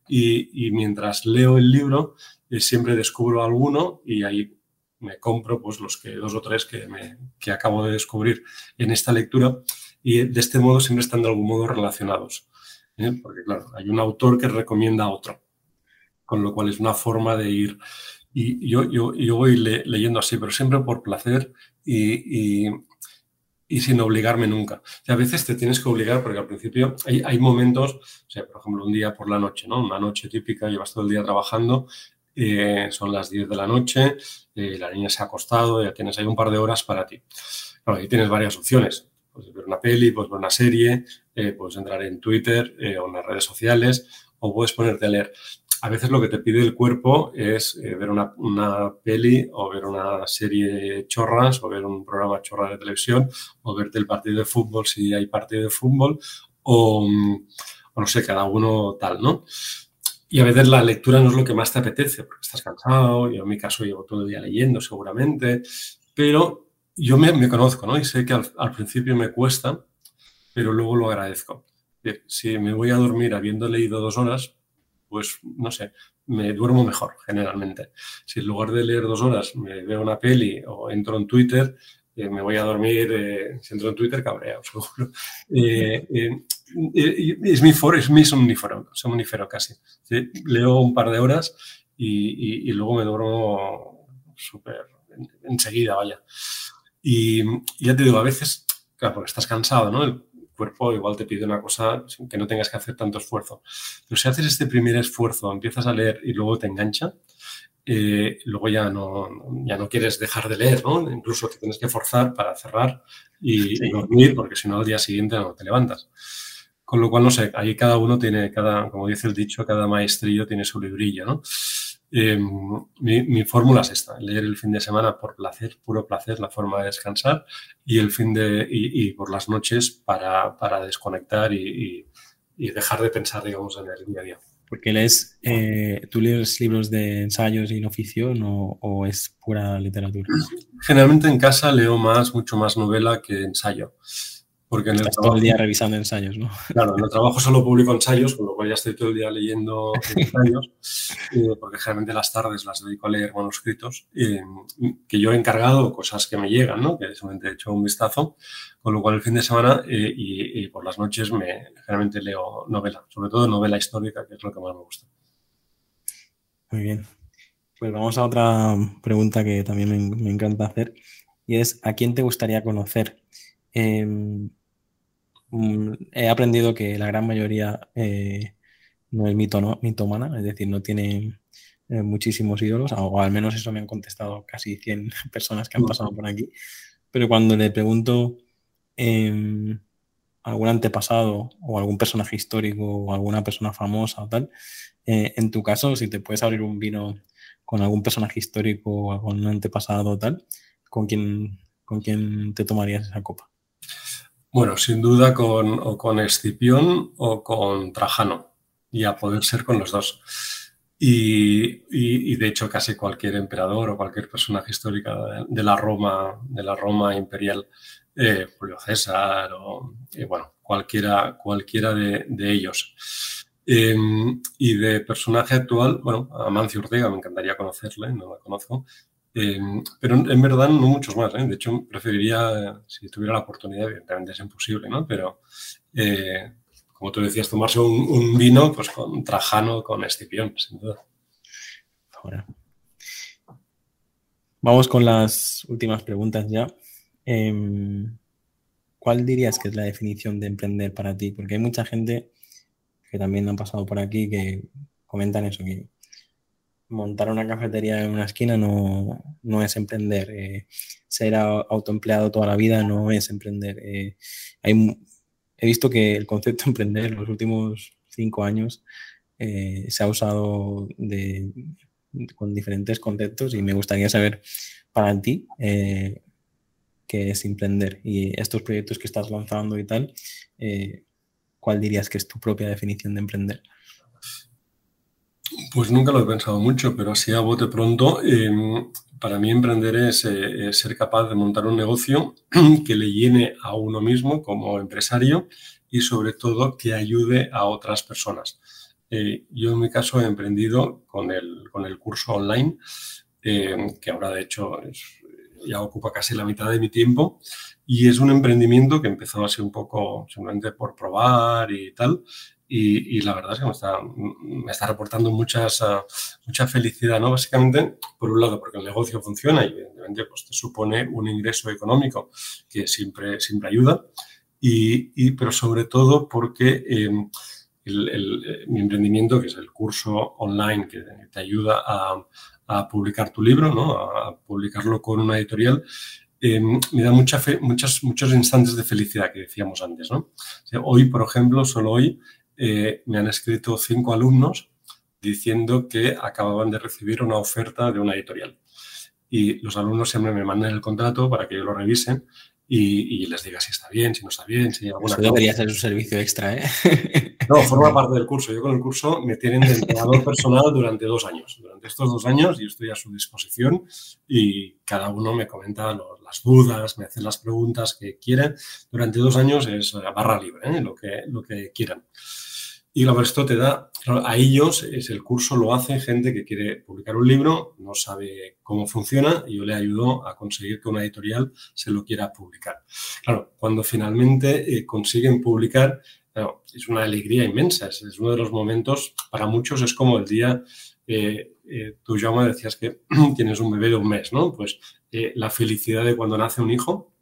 Y, y mientras leo el libro, eh, siempre descubro alguno y ahí me compro pues los que dos o tres que, me, que acabo de descubrir en esta lectura y de este modo siempre están de algún modo relacionados. ¿Eh? porque claro, hay un autor que recomienda a otro, con lo cual es una forma de ir. Y yo, voy leyendo así, pero siempre por placer y, y, y sin obligarme nunca. Y a veces te tienes que obligar porque al principio hay, hay momentos, o sea, por ejemplo, un día por la noche, ¿no? Una noche típica, llevas todo el día trabajando eh, son las 10 de la noche, eh, la niña se ha acostado, ya tienes ahí un par de horas para ti. Claro, ahí tienes varias opciones. Puedes ver una peli, puedes ver una serie, eh, puedes entrar en Twitter eh, o en las redes sociales o puedes ponerte a leer. A veces lo que te pide el cuerpo es eh, ver una, una, peli o ver una serie chorras o ver un programa chorra de televisión o verte el partido de fútbol si hay partido de fútbol o, no sé, cada uno tal, ¿no? Y a veces la lectura no es lo que más te apetece, porque estás cansado, yo en mi caso llevo todo el día leyendo seguramente, pero yo me, conozco, ¿no? Y sé que al, principio me cuesta, pero luego lo agradezco. Si me voy a dormir habiendo leído dos horas, pues no sé, me duermo mejor generalmente. Si en lugar de leer dos horas me veo una peli o entro en Twitter, eh, me voy a dormir, eh, si entro en Twitter, cabreado, (laughs) seguro. Eh, es, mi for, es mi somnífero, somnífero casi. Leo un par de horas y, luego me duermo súper enseguida, vaya. Y, ya te digo, a veces, claro, porque estás cansado, ¿no? El cuerpo igual te pide una cosa que no tengas que hacer tanto esfuerzo. Pero si haces este primer esfuerzo, empiezas a leer y luego te engancha, eh, luego ya no, ya no quieres dejar de leer, ¿no? Incluso te tienes que forzar para cerrar y, dormir, porque si no al día siguiente no te levantas. Con lo cual, no sé, ahí cada uno tiene, cada, como dice el dicho, cada maestrillo tiene su librillo, ¿no? Eh, mi, fórmula es esta, leer el fin de semana por placer, puro placer, la forma de descansar, y el fin de, y, por las noches para, para desconectar y, y, dejar de pensar, digamos, en el día a día. Porque lees, eh, ¿tú lees libros de ensayos y no ficción o, es pura literatura? Generalmente en casa leo más, mucho más novela que ensayo. Porque en el trabajo, todo el día revisando ensayos, ¿no? (laughs) Claro, en el trabajo solo publico ensayos, con lo cual ya estoy todo el día leyendo (laughs) ensayos, eh, porque generalmente las tardes las dedico a leer manuscritos, eh, que yo he encargado cosas que me llegan, ¿no? Que solamente he hecho un vistazo, con lo cual el fin de semana eh, y, por las noches me generalmente leo novela, sobre todo novela histórica, que es lo que más me gusta. Muy bien. Pues vamos a otra pregunta que también me, me encanta hacer, y es, ¿a quién te gustaría conocer? Mm, he aprendido que la gran mayoría eh, no es mitomana, es decir, no tiene eh, muchísimos ídolos, o al menos eso me han contestado casi 100 (laughs) personas que han pasado por aquí. Pero cuando le pregunto eh, algún antepasado o algún personaje histórico o alguna persona famosa o tal, eh, en tu caso, si te puedes abrir un vino con algún personaje histórico o un antepasado o tal, ¿con ¿con quién te tomarías esa copa? Bueno, sin duda con, o con Escipión o con Trajano, y a poder ser con los dos. Y, de hecho casi cualquier emperador o cualquier personaje histórica de, la Roma, de la Roma imperial, eh, Julio César o bueno, cualquiera, cualquiera de, ellos. Em, y de personaje actual, bueno, Amancio Ortega, me encantaría conocerle, no la conozco, eh, pero en verdad no muchos más. ¿eh? De hecho, preferiría, si tuviera la oportunidad, evidentemente es imposible, ¿no? Pero, eh, como tú decías, tomarse un, vino pues con Trajano, con Escipión, sin duda. Ahora. Vamos con las últimas preguntas ya. Em, ¿Cuál dirías que es la definición de emprender para ti? Porque hay mucha gente que también han pasado por aquí que comentan eso, que montar una cafetería en una esquina no, es emprender. Eh, ser autoempleado toda la vida no es emprender. Eh, he visto que el concepto de (laughs) emprender en los últimos cinco años eh, se ha usado con diferentes conceptos y me gustaría saber para ti qué es emprender y estos proyectos que estás lanzando y tal, ¿cuál dirías que es tu propia definición de emprender? Pues nunca lo he pensado mucho, pero así a bote pronto, em, para mí emprender es eh, ser capaz de montar un negocio (clears throat) que le llene a uno mismo como empresario y sobre todo que ayude a otras personas. Eh, yo en mi caso he emprendido con el, con el curso online, em, que ahora de hecho ya ocupa casi la mitad de mi tiempo y es un emprendimiento que empezó así un poco simplemente por probar y tal y, la verdad es que me está, me está reportando muchas, ah, mucha felicidad, ¿no? Básicamente, por un lado, porque el negocio funciona y evidentemente pues, te supone un ingreso económico que siempre, siempre ayuda, y, pero sobre todo porque em, el, mi emprendimiento, que es el curso online que te ayuda a, a publicar tu libro, ¿no? a publicarlo con una editorial, em, me da mucha fe, muchas, muchos instantes de felicidad que decíamos antes. ¿no? hoy, por ejemplo, solo hoy eh, me han escrito cinco alumnos diciendo que acababan de recibir una oferta de una editorial. Y los alumnos siempre me mandan el contrato para que yo lo revise y, les diga si está bien, si no está bien, si hay alguna Eso debería ser un servicio extra, ¿eh? (laughs) No, forma parte del curso. Yo con el curso me tienen de entrenador personal durante dos años. Durante estos dos años yo estoy a su disposición y cada uno me comenta las dudas, me hace las preguntas que quieren. Durante dos años es barra libre, ¿eh? lo, que, lo que quieran. Y lo esto te da, a ellos es el curso lo hace gente que quiere publicar un libro, no sabe cómo funciona y yo le ayudo a conseguir que una editorial se lo quiera publicar. Claro, cuando finalmente eh, consiguen publicar, es una alegría inmensa, es, uno de los momentos, para muchos es como el día, eh, eh, tú ya decías que (clears throat) tienes un bebé de un mes, ¿no? Pues la felicidad de cuando nace un hijo,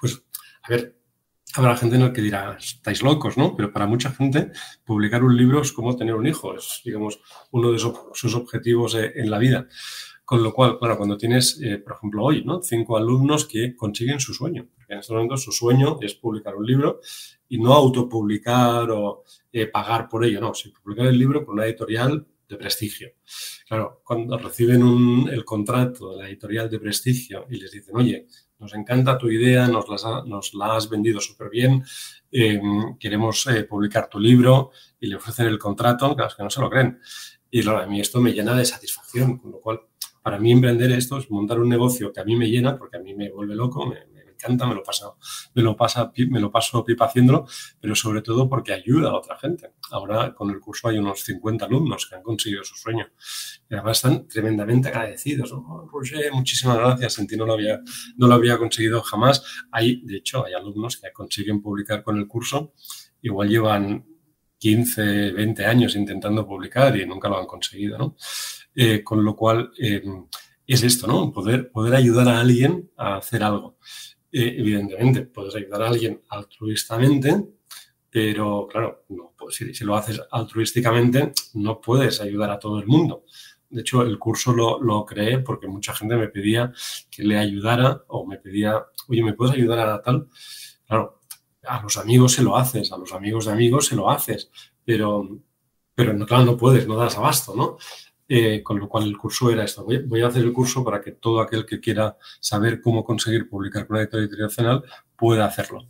pues a ver, Habrá gente en el que dirá, estáis locos, ¿no? Pero para mucha gente, publicar un libro es como tener un hijo, es, digamos, uno de sus objetivos eh, en la vida. Con lo cual, claro, cuando tienes, eh, por ejemplo, hoy, ¿no? Cinco alumnos que consiguen su sueño. En este momento su sueño es publicar un libro y no autopublicar o eh, pagar por ello, no, sino publicar el libro con una editorial de prestigio. Claro, cuando reciben el contrato de la editorial de prestigio y les dicen, oye, nos encanta tu idea, nos, la has vendido súper bien, eh, queremos eh, publicar tu libro y le ofrecen el contrato, claro, es que no se lo creen. Y claro, a mí esto me llena de satisfacción, con lo cual, para mí emprender esto es montar un negocio que a mí me llena, porque a mí me vuelve loco, me, encanta, me lo, paso, me, lo pasa, me lo paso pipa haciéndolo, pero sobre todo porque ayuda a otra gente. Ahora con el curso hay unos 50 alumnos que han conseguido su sueño y además están tremendamente agradecidos. Oh, Roger, muchísimas gracias, en ti no lo, había, no lo habría conseguido jamás. Hay, de hecho, hay alumnos que consiguen publicar con el curso, igual llevan 15, 20 años intentando publicar y nunca lo han conseguido, ¿no? Eh, con lo cual, eh, es esto, ¿no? Poder, poder ayudar a alguien a hacer algo. Evidentemente, puedes ayudar a alguien altruistamente, pero claro, no, pues si, lo haces altruísticamente, no puedes ayudar a todo el mundo. De hecho, el curso lo, lo, creé porque mucha gente me pedía que le ayudara o me pedía, oye, ¿me puedes ayudar a tal? Claro, a los amigos se lo haces, a los amigos de amigos se lo haces, pero, pero no, claro, no puedes, no das abasto, ¿no? Eh, con lo cual el curso era esto. Voy, a hacer el curso para que todo aquel que quiera saber cómo conseguir publicar con una editorial internacional pueda hacerlo.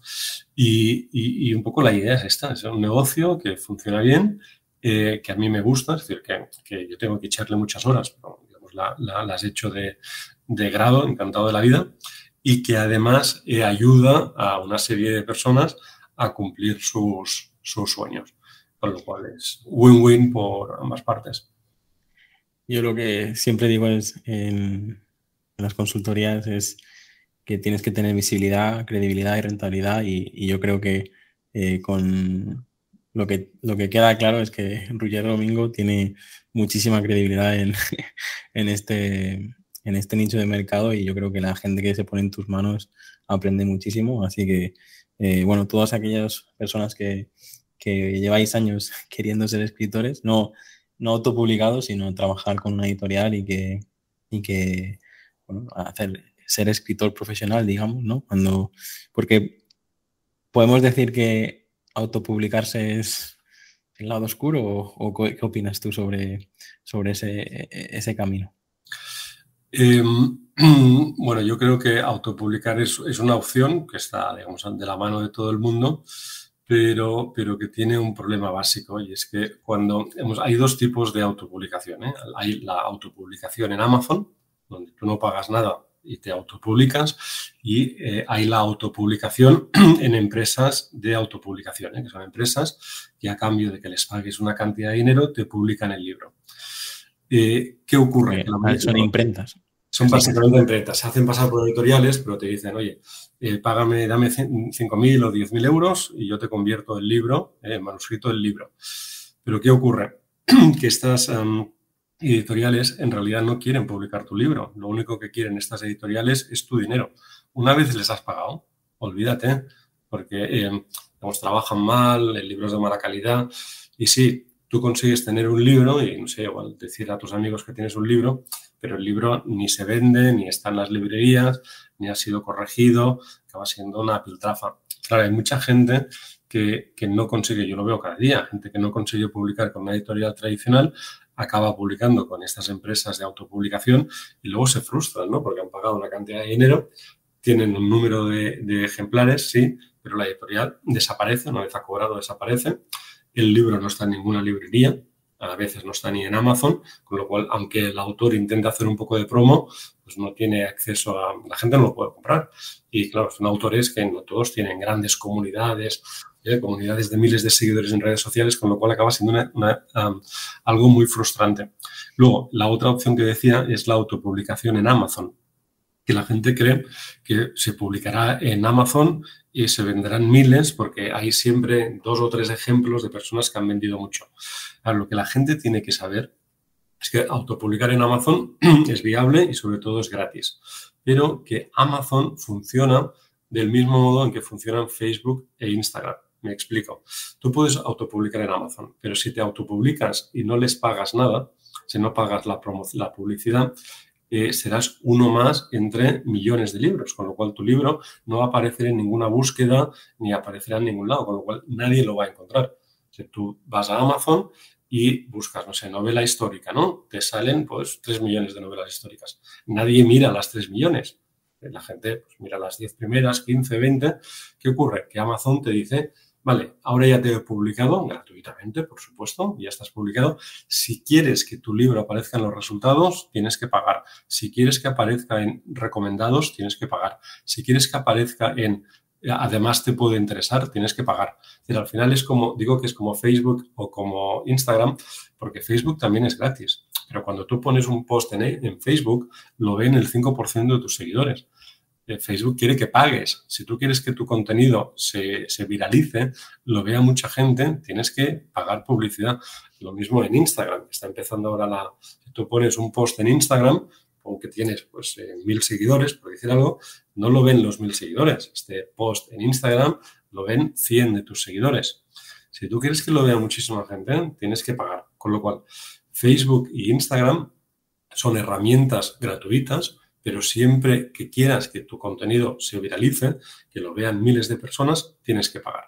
Y, un poco la idea es esta, es un negocio que funciona bien, eh, que a mí me gusta, es decir, que, yo tengo que echarle muchas horas, pero digamos, la, las he hecho de, grado, encantado de la vida, y que además eh, ayuda a una serie de personas a cumplir sus, sus sueños. Con lo cual es win-win por ambas partes. Yo lo que siempre digo es en, las consultorías es que tienes que tener visibilidad, credibilidad y rentabilidad y, yo creo que eh, con lo que, lo que queda claro es que Ruggiero Domingo tiene muchísima credibilidad en, (laughs) en, este, en este nicho de mercado y yo creo que la gente que se pone en tus manos aprende muchísimo. Así que, eh, bueno, todas aquellas personas que, que lleváis años (laughs) queriendo ser escritores, no, no autopublicado, sino trabajar con una editorial y que, y que bueno, hacer, ser escritor profesional, digamos, ¿no? Cuando, porque podemos decir que autopublicarse es el lado oscuro o, qué opinas tú sobre, sobre ese, ese camino? Em, (clears throat) bueno, yo creo que autopublicar es, es, una opción que está, digamos, de la mano de todo el mundo pero, pero que tiene un problema básico y es que cuando hemos, hay dos tipos de autopublicación. ¿eh? Hay la autopublicación en Amazon, donde tú no pagas nada y te autopublicas, y eh, hay la autopublicación (clears throat) en empresas de autopublicación, ¿eh? que son empresas que a cambio de que les pagues una cantidad de dinero te publican el libro. ¿Qué ocurre? Son imprentas. Son básicamente imprentas. Se hacen pasar por editoriales, pero te dicen, oye, eh, págame, dame 5.000 o 10.000 euros y yo te convierto el libro, el manuscrito del libro. Pero ¿qué ocurre? (clears throat) que estas editoriales en realidad no quieren publicar tu libro. Lo único que quieren estas editoriales es tu dinero. Una vez les has pagado, olvídate, porque eh, trabajan mal, el libro es de mala calidad. Y sí, tú consigues tener un libro y, no sé, igual decir a tus amigos que tienes un libro, pero el libro ni se vende, ni está en las librerías, ni ha sido corregido, acaba siendo una piltrafa. Claro, hay mucha gente que, no consigue, yo lo veo cada día, gente que no consigue publicar con una editorial tradicional, acaba publicando con estas empresas de autopublicación y luego se frustran, ¿no? Porque han pagado una cantidad de dinero tienen un número de, de ejemplares, sí, pero la editorial desaparece, una vez ha cobrado desaparece. El libro no está en ninguna librería, a veces no está ni en Amazon, con lo cual, aunque el autor intenta hacer un poco de promo, pues no tiene acceso a... La gente no lo puede comprar. Y claro, son autores que no todos tienen grandes comunidades, ¿eh? comunidades de miles de seguidores en redes sociales, con lo cual acaba siendo algo muy frustrante. Luego, la otra opción que decía es la autopublicación en Amazon que la gente cree que se publicará en Amazon y se venderán miles porque hay siempre dos o tres ejemplos de personas que han vendido mucho. Lo que la gente tiene que saber es que autopublicar en Amazon (clears throat) es viable y sobre todo es gratis, pero que Amazon funciona del mismo modo en que funcionan Facebook e Instagram. Me explico. Tú puedes autopublicar en Amazon, pero si te autopublicas y no les pagas nada, si no pagas la, la publicidad, eh, serás uno más entre millones de libros, con lo cual tu libro no va a aparecer en ninguna búsqueda ni aparecerá en ningún lado, con lo cual nadie lo va a encontrar. Tú vas a Amazon y buscas, no sé, novela histórica, ¿no? Te salen pues 3 millones de novelas históricas. Nadie mira las 3 millones. La gente pues, mira las 10 primeras, 15, 20. ¿Qué ocurre? Que Amazon te dice, Vale, ahora ya te he publicado gratuitamente, por supuesto, ya estás publicado. Si quieres que tu libro aparezca en los resultados, tienes que pagar. Si quieres que aparezca en recomendados, tienes que pagar. Si quieres que aparezca en además te puede interesar, tienes que pagar. Es al final es como, digo que es como Facebook o como Instagram, porque Facebook también es gratis. Pero cuando tú pones un post en, en Facebook, lo ven el 5% de tus seguidores. Facebook quiere que pagues. Si tú quieres que tu contenido se, viralice, lo vea mucha gente, tienes que pagar publicidad. Lo mismo en Instagram. Está empezando ahora la... Si tú pones un post en Instagram, aunque tienes pues eh, mil seguidores, por decir algo, no lo ven los mil seguidores. Este post en Instagram lo ven 100 de tus seguidores. Si tú quieres que lo vea muchísima gente, tienes que pagar. Con lo cual, Facebook y Instagram son herramientas gratuitas pero siempre que quieras que tu contenido se viralice, que lo vean miles de personas, tienes que pagar.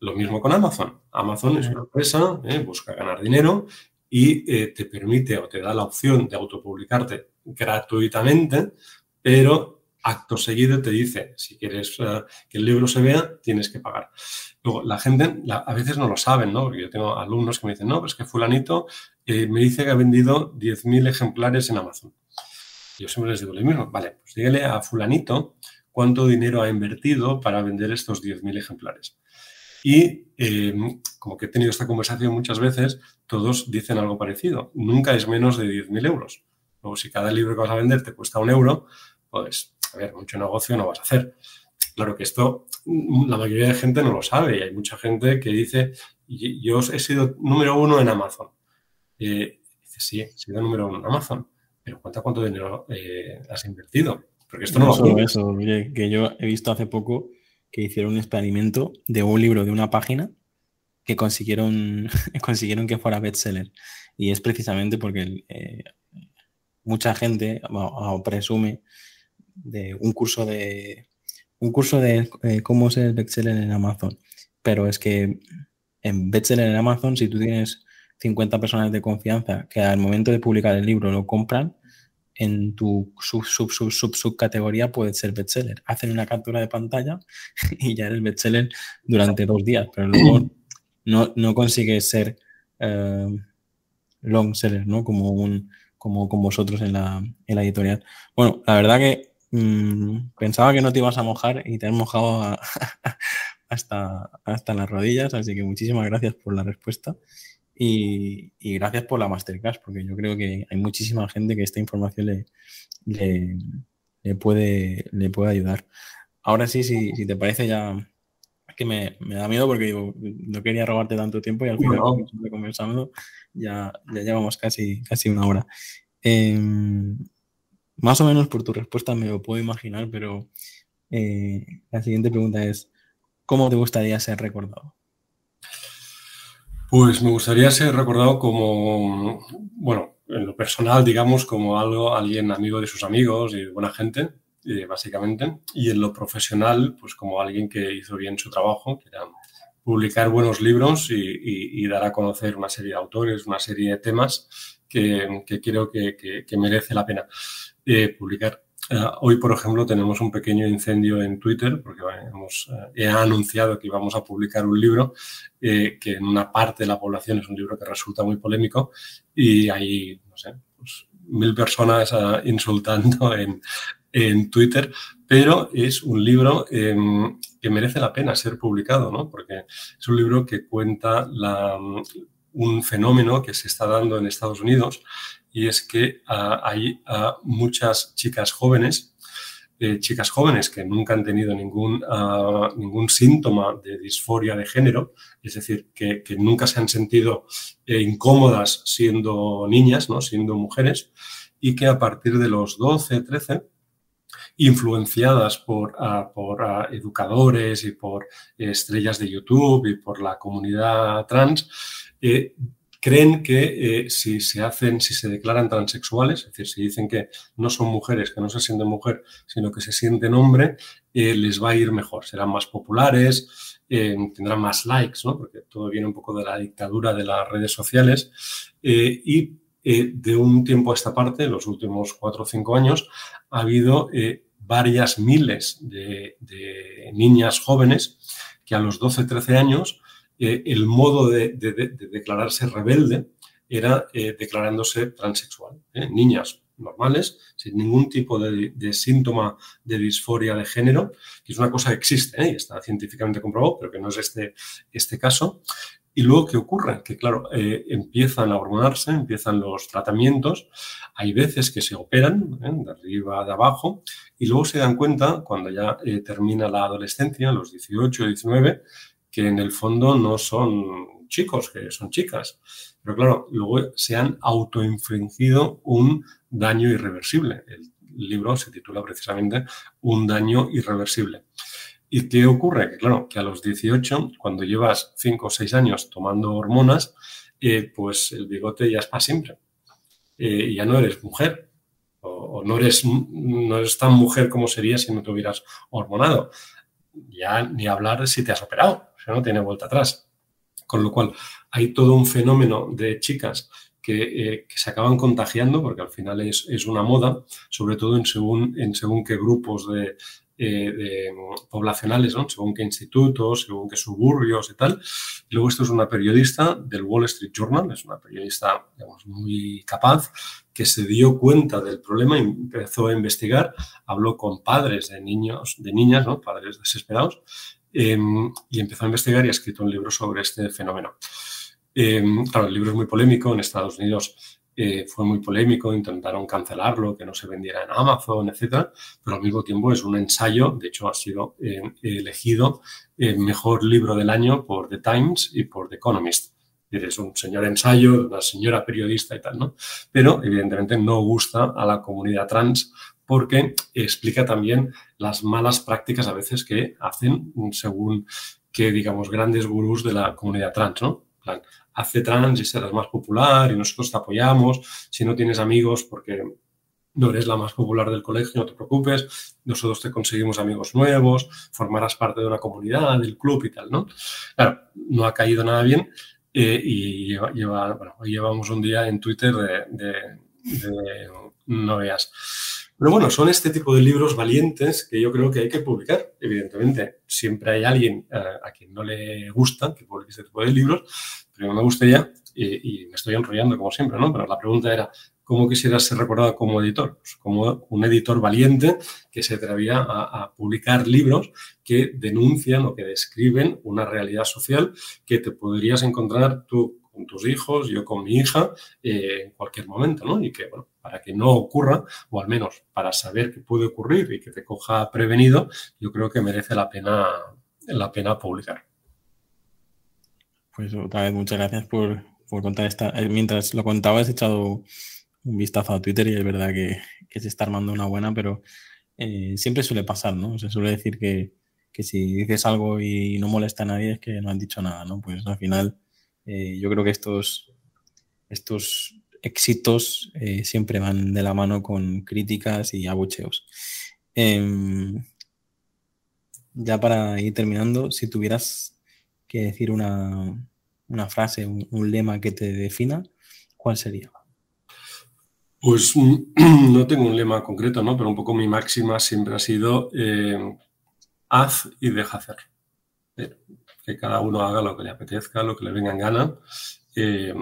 Lo mismo con Amazon. Amazon es una empresa, eh, busca ganar dinero y eh, te permite o te da la opción de autopublicarte gratuitamente, pero acto seguido te dice, si quieres eh, que el libro se vea, tienes que pagar. Luego, la gente a veces no lo saben, ¿no? Porque yo tengo alumnos que me dicen, no, pues que fulanito me dice que ha vendido 10.000 ejemplares en Amazon. Yo siempre les digo lo mismo, vale, pues dígale a fulanito cuánto dinero ha invertido para vender estos 10.000 ejemplares. Y em, como que he tenido esta conversación muchas veces, todos dicen algo parecido. Nunca es menos de 10.000 euros. Luego, si cada libro que vas a vender te cuesta un euro, pues, a ver, mucho negocio no vas a hacer. Claro que esto la mayoría de gente no lo sabe y hay mucha gente que dice, yo he sido número uno en Amazon. Eh, dice, sí, he sido número uno en Amazon pero cuenta cuánto dinero eh, has invertido. Porque esto no, lo eso, que yo he visto hace poco que hicieron un experimento de un libro de una página que consiguieron, (laughs) consiguieron que fuera bestseller. Y es precisamente porque eh, mucha gente presume de un curso de un curso de eh, cómo ser bestseller en Amazon. Pero es que en bestseller en Amazon, si tú tienes 50 personas de confianza que al momento de publicar el libro lo compran, en tu sub, sub, sub, sub, subcategoría puede ser bestseller. Hacen una captura de pantalla (laughs) y ya eres bestseller durante dos días, pero luego (clears throat) no, no consigues ser eh, long seller, ¿no? Como, un, como con vosotros en la, en la editorial. Bueno, la verdad que mm, pensaba que no te ibas a mojar y te has mojado (laughs) hasta, hasta las rodillas, así que muchísimas gracias por la respuesta. Y, gracias por la masterclass, porque yo creo que hay muchísima gente que esta información le, le, puede, le puede ayudar. Ahora sí, si, si te parece ya que me, me, da miedo porque no quería robarte tanto tiempo y al final conversando ya, ya llevamos casi, casi una hora. Em, más o menos por tu respuesta me lo puedo imaginar, pero eh, la siguiente pregunta es, ¿cómo te gustaría ser recordado? Pues me gustaría ser recordado como, bueno, en lo personal, digamos, como algo, alguien amigo de sus amigos y buena gente, eh, básicamente. Y en lo profesional, pues como alguien que hizo bien su trabajo, que era publicar buenos libros y, dar a conocer una serie de autores, una serie de temas que, creo que, merece la pena eh, publicar. Hoy, por ejemplo, tenemos un pequeño incendio en Twitter porque hemos, he anunciado que íbamos a publicar un libro que en una parte de la población es un libro que resulta muy polémico y hay, pues, mil personas insultando en, en Twitter, pero es un libro em, que merece la pena ser publicado, ¿no? Porque es un libro que cuenta un fenómeno que se está dando en Estados Unidos y es que ah, hay ah, muchas chicas jóvenes, eh, chicas jóvenes que nunca han tenido ningún, ah, ningún síntoma de disforia de género, es decir, que, nunca se han sentido eh, incómodas siendo niñas, ¿no? siendo mujeres, y que a partir de los 12, 13 influenciadas por, por educadores y por estrellas de YouTube y por la comunidad trans, eh, creen que eh, si se hacen, si se declaran transexuales, es decir, si dicen que no son mujeres, que no se sienten mujer, sino que se sienten hombre, eh, les va a ir mejor, serán más populares, tendrán más likes, porque todo viene un poco de la dictadura de las redes sociales. y de un tiempo a esta parte, los últimos cuatro o cinco años, ha habido varias miles de, niñas jóvenes que a los 12, 13 años eh, el modo de, declararse rebelde era eh, declarándose transexual. ¿eh? Niñas normales, sin ningún tipo de, síntoma de disforia de género, que es una cosa que existe y está científicamente comprobado, pero que no es este, este caso. Y luego, ¿qué ocurre? Que, claro, empiezan a hormonarse, empiezan los tratamientos, hay veces que se operan, de arriba, de abajo, y luego se dan cuenta, cuando ya termina la adolescencia, los 18, 19, que en el fondo no son chicos, que son chicas. Pero claro, luego se han autoinfringido un daño irreversible. El libro se titula precisamente Un daño irreversible. ¿Y qué ocurre? Que claro, que a los 18, cuando llevas 5 o 6 años tomando hormonas, eh, pues el bigote ya es para siempre. Eh, ya no eres mujer. O, no, eres, no eres tan mujer como serías si no te hubieras hormonado. Ya ni hablar si te has operado. O sea, no tiene vuelta atrás. Con lo cual, hay todo un fenómeno de chicas que, eh, se acaban contagiando, porque al final es, es, una moda, sobre todo en según, en según qué grupos de, eh, de, poblacionales, según qué institutos, según qué suburbios y tal. Y luego esto es una periodista del Wall Street Journal, es una periodista muy capaz, que se dio cuenta del problema empezó a investigar, habló con padres de niños, de niñas, padres desesperados, em, y empezó a investigar y ha escrito un libro sobre este fenómeno. Em, claro, el libro es muy polémico, en Estados Unidos eh, fue muy polémico, intentaron cancelarlo, que no se vendiera en Amazon, etcétera, pero al mismo tiempo es un ensayo, de hecho ha sido eh, elegido el mejor libro del año por The Times y por The Economist. Es un señor ensayo, una señora periodista y tal, ¿no? Pero evidentemente no gusta a la comunidad trans porque explica también las malas prácticas a veces que hacen según que, digamos, grandes gurús de la comunidad trans, ¿no? Hace trans y serás más popular y nosotros te apoyamos. Si no tienes amigos porque no eres la más popular del colegio, no te preocupes, nosotros te conseguimos amigos nuevos, formarás parte de una comunidad, del club y tal, ¿no? Claro, no ha caído nada bien eh, y llevamos un día en Twitter de, de. Pero bueno, son este tipo de libros valientes que yo creo que hay que publicar. Evidentemente, siempre hay alguien eh, a quien no le gusta que publique este tipo de libros, pero me gusta ya y, me estoy enrollando como siempre, ¿no? Pero la pregunta era, ¿cómo quisieras ser recordado como editor? Pues como un editor valiente que se atrevía a, publicar libros que denuncian o que describen una realidad social que te podrías encontrar tú con tus hijos, yo con mi hija, eh, en cualquier momento, ¿no? Y que, bueno, para que no ocurra, o al menos para saber que puede ocurrir y que te coja prevenido, yo creo que merece la pena, la pena publicar. Pues otra vez, muchas gracias por, contar esta. Eh, mientras lo contabas, he echado un vistazo a Twitter y es verdad que, se está armando una buena, pero eh, siempre suele pasar, ¿no? Se suele decir que, si dices algo y no molesta a nadie es que no han dicho nada, ¿no? Pues al final eh, yo creo que estos, estos éxitos siempre van de la mano con críticas y abucheos. Em, ya para ir terminando, si tuvieras que decir una, frase, un, lema que te defina, ¿cuál sería? Pues (clears throat) no tengo un lema concreto, ¿no? Pero un poco mi máxima siempre ha sido eh, haz y deja hacer. Eh, que cada uno haga lo que le apetezca, lo que le venga en gana. Eh,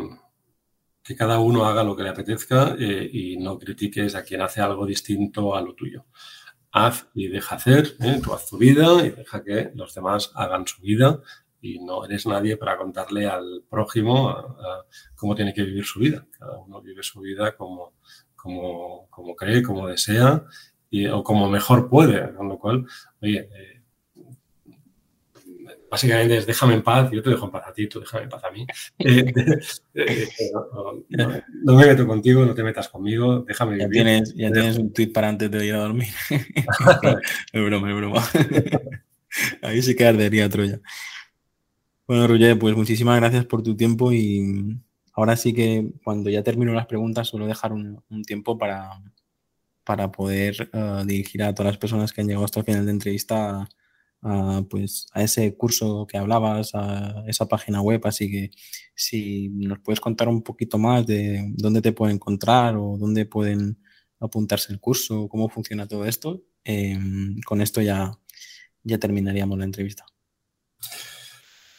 que cada uno haga lo que le apetezca y no critiques a quien hace algo distinto a lo tuyo. Haz y deja hacer, tú haz tu vida y deja que los demás hagan su vida y no eres nadie para contarle al prójimo cómo tiene que vivir su vida. Cada uno vive su vida como, como, como cree, como desea y, o como mejor puede. Con lo cual, oye, eh, básicamente es déjame en paz, yo te dejo en paz a ti, tú déjame en paz a mí. (laughs) (laughs) Eh, eh, no, me meto contigo, no te metas conmigo, déjame ya Tienes, ya tienes un tweet para antes de ir a dormir. (laughs) es broma, es broma. Ahí sí que ardería Troya. Bueno, Roger, pues muchísimas gracias por tu tiempo y ahora sí que cuando ya termino las preguntas suelo dejar un, tiempo para, para poder eh, dirigir a todas las personas que han llegado hasta el final de entrevista a, pues, a ese curso que hablabas, a esa página web. Así que si nos puedes contar un poquito más de dónde te pueden encontrar o dónde pueden apuntarse el curso, cómo funciona todo esto, em, con esto ya, ya terminaríamos la entrevista.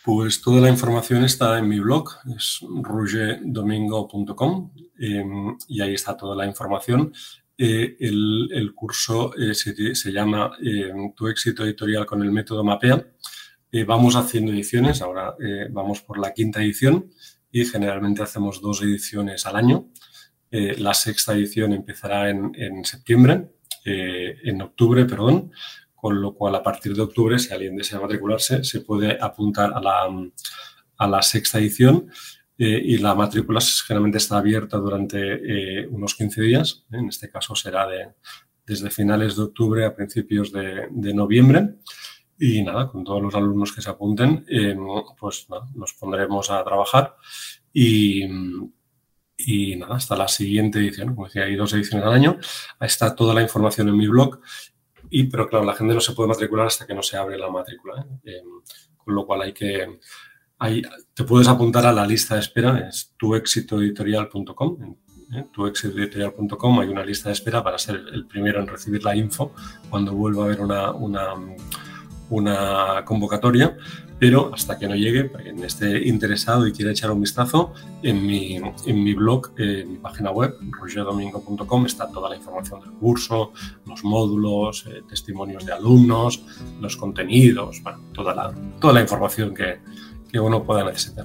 Pues toda la información está en mi blog, es rugedomingo.com em, y ahí está toda la información. Eh, el, curso eh, se, llama em, Tu éxito editorial con el método MAPEA. Eh, vamos haciendo ediciones, ahora vamos por la quinta edición y generalmente hacemos dos ediciones al año. la sexta edición empezará en, en septiembre, en octubre, perdón, con lo cual a partir de octubre, si alguien desea matricularse, se puede apuntar a la, a la sexta edición eh, y la matrícula generalmente está abierta durante eh, unos 15 días, en este caso será de, desde finales de octubre a principios de, noviembre. Y nada, con todos los alumnos que se apunten, eh, pues nos pondremos a trabajar y, y nada, hasta la siguiente edición. Como decía, hay dos ediciones al año. Está toda la información en mi blog y, pero claro, la gente no se puede matricular hasta que no se abre la matrícula. ¿eh? Em, con lo cual hay que... Te puedes apuntar a la lista de espera, es tuexitoeditorial.com. ¿eh? tuexitoeditorial.com hay una lista de espera para ser el primero en recibir la info cuando vuelva a haber una, convocatoria pero hasta que no llegue, quien esté interesado y quiera echar un vistazo, en mi, en blog, en mi página web, rogerdomingo.com, está toda la información del curso, los módulos, eh, testimonios de alumnos, los contenidos, toda la información que, que uno pueda necesitar.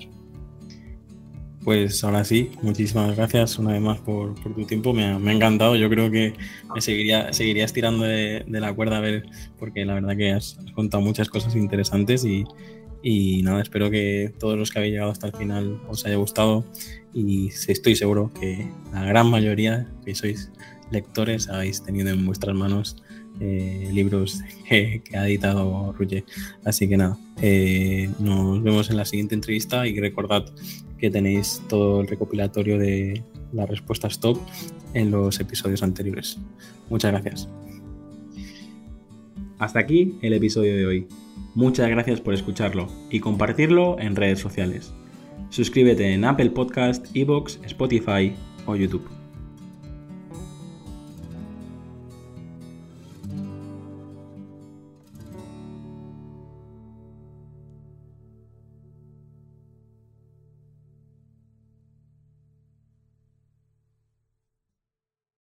Pues ahora sí, muchísimas gracias una vez más por, tu tiempo. Me ha, encantado. Yo creo que me seguiría, seguiría estirando de, la cuerda a ver, porque la verdad que has, has contado muchas cosas interesantes y, y nada, espero que todos los que habéis llegado hasta el final os haya gustado y estoy seguro que la gran mayoría que sois lectores habéis tenido en vuestras manos eh, libros (laughs) que, ha editado Ruye. Así que nada, eh, nos vemos en la siguiente entrevista y recordad que tenéis todo el recopilatorio de las respuestas top en los episodios anteriores. Muchas gracias. Hasta aquí el episodio de hoy. Muchas gracias por escucharlo y compartirlo en redes sociales. Suscríbete en Apple Podcast, Evox, Spotify o YouTube.